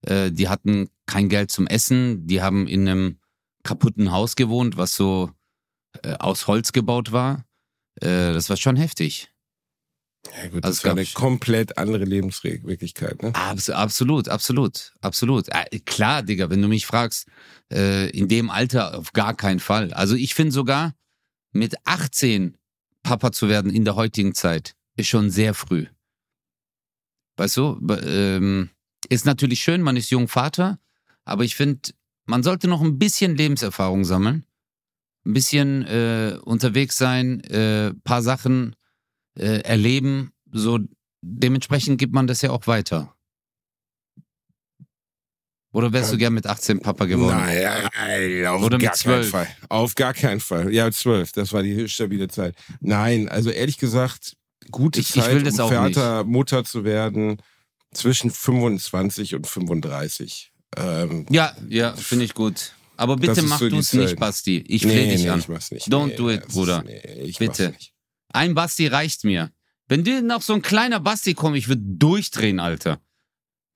äh, die hatten kein Geld zum Essen, die haben in einem kaputten Haus gewohnt, was so äh, aus Holz gebaut war. Äh, das war schon heftig. Ja gut, Also das war eine komplett andere Lebenswirklichkeit, ne? Abs absolut, absolut, absolut. Äh, klar, Digga, wenn du mich fragst, äh, in dem Alter auf gar keinen Fall. Also ich finde sogar, mit 18 Papa zu werden in der heutigen Zeit ist schon sehr früh. Weißt du, ähm, ist natürlich schön, man ist jung Vater, aber ich finde, man sollte noch ein bisschen Lebenserfahrung sammeln, ein bisschen äh, unterwegs sein, äh, paar Sachen äh, erleben, so dementsprechend gibt man das ja auch weiter. Oder wärst du gern mit 18 Papa geworden? Nein, auf Oder gar keinen 12. Fall. Auf gar keinen Fall. Ja, zwölf, das war die stabile Zeit. Nein, also ehrlich gesagt, gute Ich- ich Zeit, will das um auch Vater, Mutter zu werden, zwischen 25 und 35. Ähm, Ja, ja, finde ich gut. Aber bitte mach so du es nicht. Basti. Ich nee, flehe dich nee, an. ich mach's nicht. Don't nee, do it, ist- Bruder. Nee, ich Bitte. Mach's nicht. Ein Basti reicht mir. Wenn dir noch so ein kleiner Basti kommt, ich würde durchdrehen, Alter.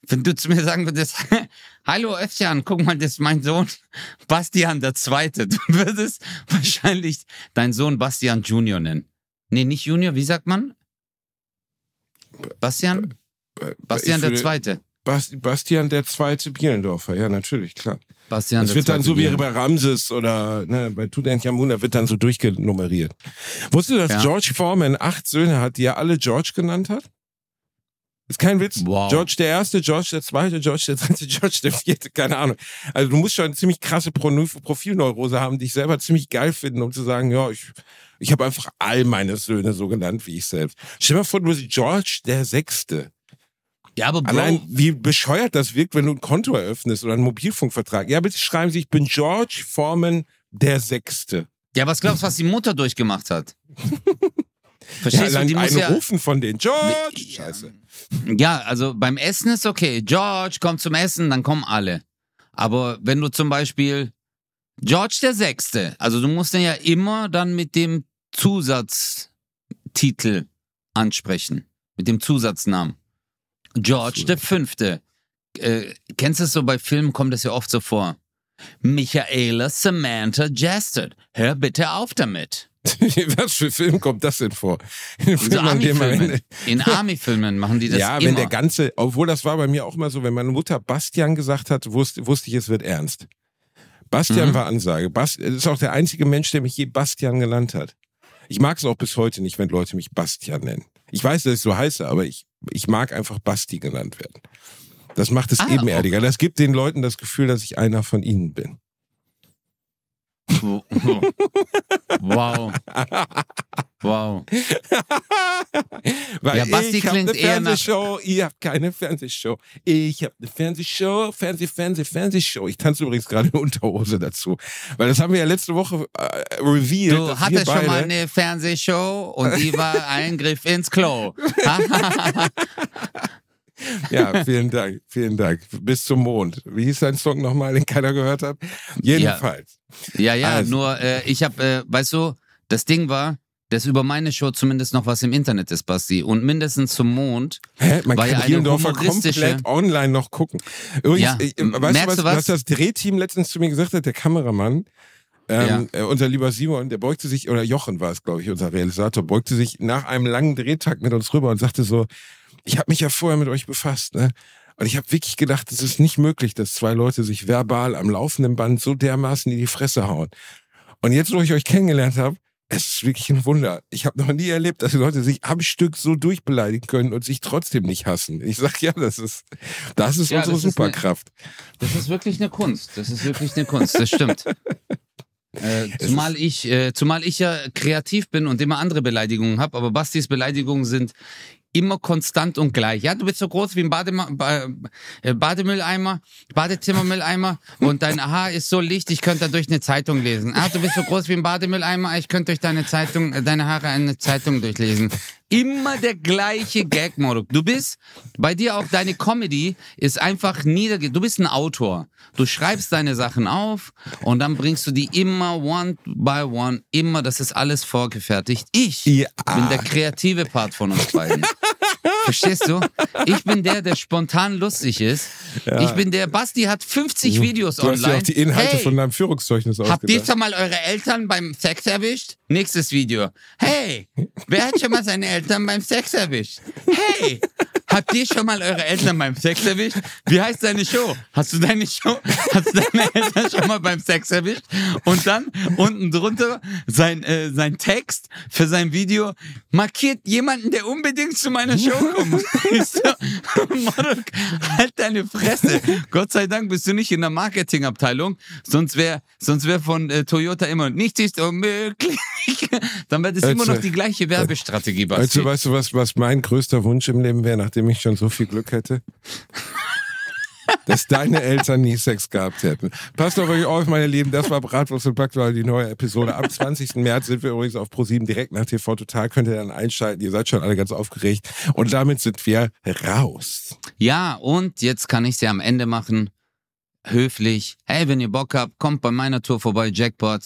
Wenn du zu mir sagen würdest, hallo Öfjan, guck mal, das ist mein Sohn Bastian der Zweite. Du würdest wahrscheinlich deinen Sohn Bastian Junior nennen. Nee, nicht Junior, wie sagt man? Bastian? Äh, Bastian ich der Zweite. Bas- Bastian der Zweite Bielendorfer, ja, natürlich, klar. Bastian Das wird dann so wie bei Ramses oder ne, bei Tutanchamun, da wird dann so durchgenummeriert. Wusstest du, dass Ja. George Foreman acht Söhne hat, die er alle George genannt hat? Ist kein Witz. Wow. George der Erste, George der Zweite, George der Dritte, George der Vierte, keine Ahnung. Also du musst schon eine ziemlich krasse Pro Profilneurose haben, dich selber ziemlich geil finden, um zu sagen, ja, ich, ich habe einfach all meine Söhne so genannt wie ich selbst. Stell dir mal vor, du bist George der Sechste. Ja, aber Bro, Allein wie bescheuert das wirkt, wenn du ein Konto eröffnest oder einen Mobilfunkvertrag. Ja, bitte schreiben Sie, ich bin George Foreman der Sechste. ja, was glaubst du, was die Mutter durchgemacht hat? Ja, Verstehst du, allein die muss ja... Rufen von den George. Scheiße. Ja, also beim Essen ist okay. George kommt zum Essen, dann kommen alle. Aber wenn du zum Beispiel George der Sechste, also du musst den ja immer dann mit dem Zusatztitel ansprechen, mit dem Zusatznamen. George der Fünfte. Äh, kennst du es so bei Filmen, kommt das ja oft so vor. Michaela Samantha Jastard, hör bitte auf damit. Was für Film kommt das denn vor? In In so Army-Filmen Ende- In Army-Filmen machen die das ja, immer. wenn der ganze, obwohl das war bei mir auch immer so, wenn meine Mutter Bastian gesagt hat, wusste, wusste ich, es wird ernst. Bastian Mhm. war Ansage. Bas, das ist auch der einzige Mensch, der mich je Bastian genannt hat. Ich mag es auch bis heute nicht, wenn Leute mich Bastian nennen. Ich weiß, dass ich so heiße, aber ich, ich mag einfach Basti genannt werden. Das macht es Ah, ebenerdiger. Das gibt den Leuten das Gefühl, dass ich einer von ihnen bin. Wow. Wow. Weil Ja, Basti ich hab klingt eine Fernsehshow, ihr habt keine Fernsehshow. Ich hab eine Fernsehshow, Fernseh, Fernseh, Fernsehshow. Ich tanze übrigens gerade in Unterhose dazu. Weil das haben wir ja letzte Woche äh, revealed. Du hattest schon mal eine Fernsehshow und die war ein Griff ins Klo. Ja, vielen Dank, vielen Dank. Bis zum Mond. Wie hieß dein Song nochmal, den keiner gehört hat? Jedenfalls. ja, ja, Also. nur äh, ich habe, äh, weißt du, das Ding war, dass über meine Show zumindest noch was im Internet ist, Basti. Und mindestens zum Mond. Hä? Man kann ja Bielendorfer komplett online noch gucken. Übrigens, Ja, ich, m- weißt du merkst was, du was? was das Drehteam letztens zu mir gesagt hat, der Kameramann, ähm, äh, unser lieber Simon, der beugte sich, oder Jochen war es, glaube ich, unser Realisator, beugte sich nach einem langen Drehtag mit uns rüber und sagte so, ich habe mich ja vorher mit euch befasst, ne? Und ich habe wirklich gedacht, es ist nicht möglich, dass zwei Leute sich verbal am laufenden Band so dermaßen in die Fresse hauen. Und jetzt, wo ich euch kennengelernt habe, es ist wirklich ein Wunder. Ich habe noch nie erlebt, dass Leute sich am Stück so durchbeleidigen können und sich trotzdem nicht hassen. Ich sag ja, das ist, das ist Ja, unsere das ist eine- Superkraft. Das ist wirklich eine Kunst. Das ist wirklich eine Kunst. Das stimmt. Äh, zumal ich, äh, zumal ich ja kreativ bin und immer andere Beleidigungen habe, aber Bastis Beleidigungen sind immer konstant und gleich. Ja, du bist so groß wie ein Badema ba äh, Bademülleimer, Badezimmermülleimer und dein Haar ist so licht, ich könnte durch eine Zeitung lesen. Ah, du bist so groß wie ein Bademülleimer, ich könnte durch deine Zeitung, äh, deine Haare eine Zeitung durchlesen. Immer der gleiche Gag-Modus. Du bist, bei dir auch deine Comedy ist einfach niederge... Du bist ein Autor. Du schreibst deine Sachen auf und dann bringst du die immer one by one, immer, das ist alles vorgefertigt. Ich Ja. bin der kreative Part von uns beiden. Verstehst du? Ich bin der, der spontan lustig ist. Ich bin der, Basti hat 50 Videos Du hast ja online. auch die Inhalte hey, von deinem Führungszeugnis Habt ihr ausgedacht. schon mal eure Eltern beim Sex erwischt? Nächstes Video. Hey, wer hat schon mal seine Eltern beim Sex erwischt? Hey, habt ihr schon mal eure Eltern beim Sex erwischt? Wie heißt deine Show? Hast du deine Show, hast du deine Eltern schon mal beim Sex erwischt? Und dann unten drunter sein, äh, sein Text für sein Video markiert jemanden, der unbedingt zu meiner Show muss. Ich so, halt deine Fresse. Gott sei Dank bist du nicht in der Marketingabteilung, sonst wäre sonst wär von äh, Toyota immer nichts ist unmöglich. Dann wäre das immer noch die gleiche Werbestrategie, Weißt Basti. du, weißt du, was, was mein größter Wunsch im Leben wäre, nachdem ich schon so viel Glück hätte? dass deine Eltern nie Sex gehabt hätten. Passt auf euch auf, meine Lieben. Das war Bratwurst und Backwahl, die neue Episode. Am 20. März sind wir übrigens auf ProSieben direkt nach TV Total. Könnt ihr dann einschalten. Ihr seid schon alle ganz aufgeregt. Und damit sind wir raus. Ja, und jetzt kann ich sie am Ende machen höflich. Hey, wenn ihr Bock habt, kommt bei meiner Tour vorbei, Jackpot.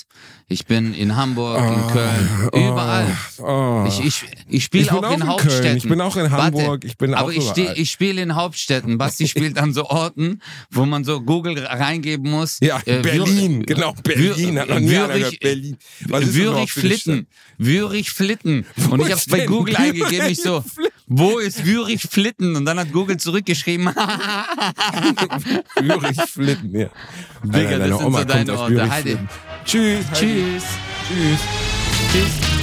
Ich bin in Hamburg, in Oh, Köln, oh, überall. oh. Ich, ich, ich spiele auch, auch in in Hauptstädten. Köln, ich bin auch in Hamburg, Warte, ich bin auch aber ich, ich spiele in Hauptstädten. Basti spielt an so Orten, wo man so Google reingeben muss. Ja, Äh, Berlin, Wür- genau, Berlin. Wür- hat noch nie Würich-. Berlin. Was Würich Flitten. Würich Flitten. Und ich hab's bei Google eingegeben, ich so? wo ist Würich Flitten? Und dann hat Google zurückgeschrieben? Würich Flitten, ja. Digga, das sind so deine Orte. Tschüss. Tschüss. Tschüss. Tschüss.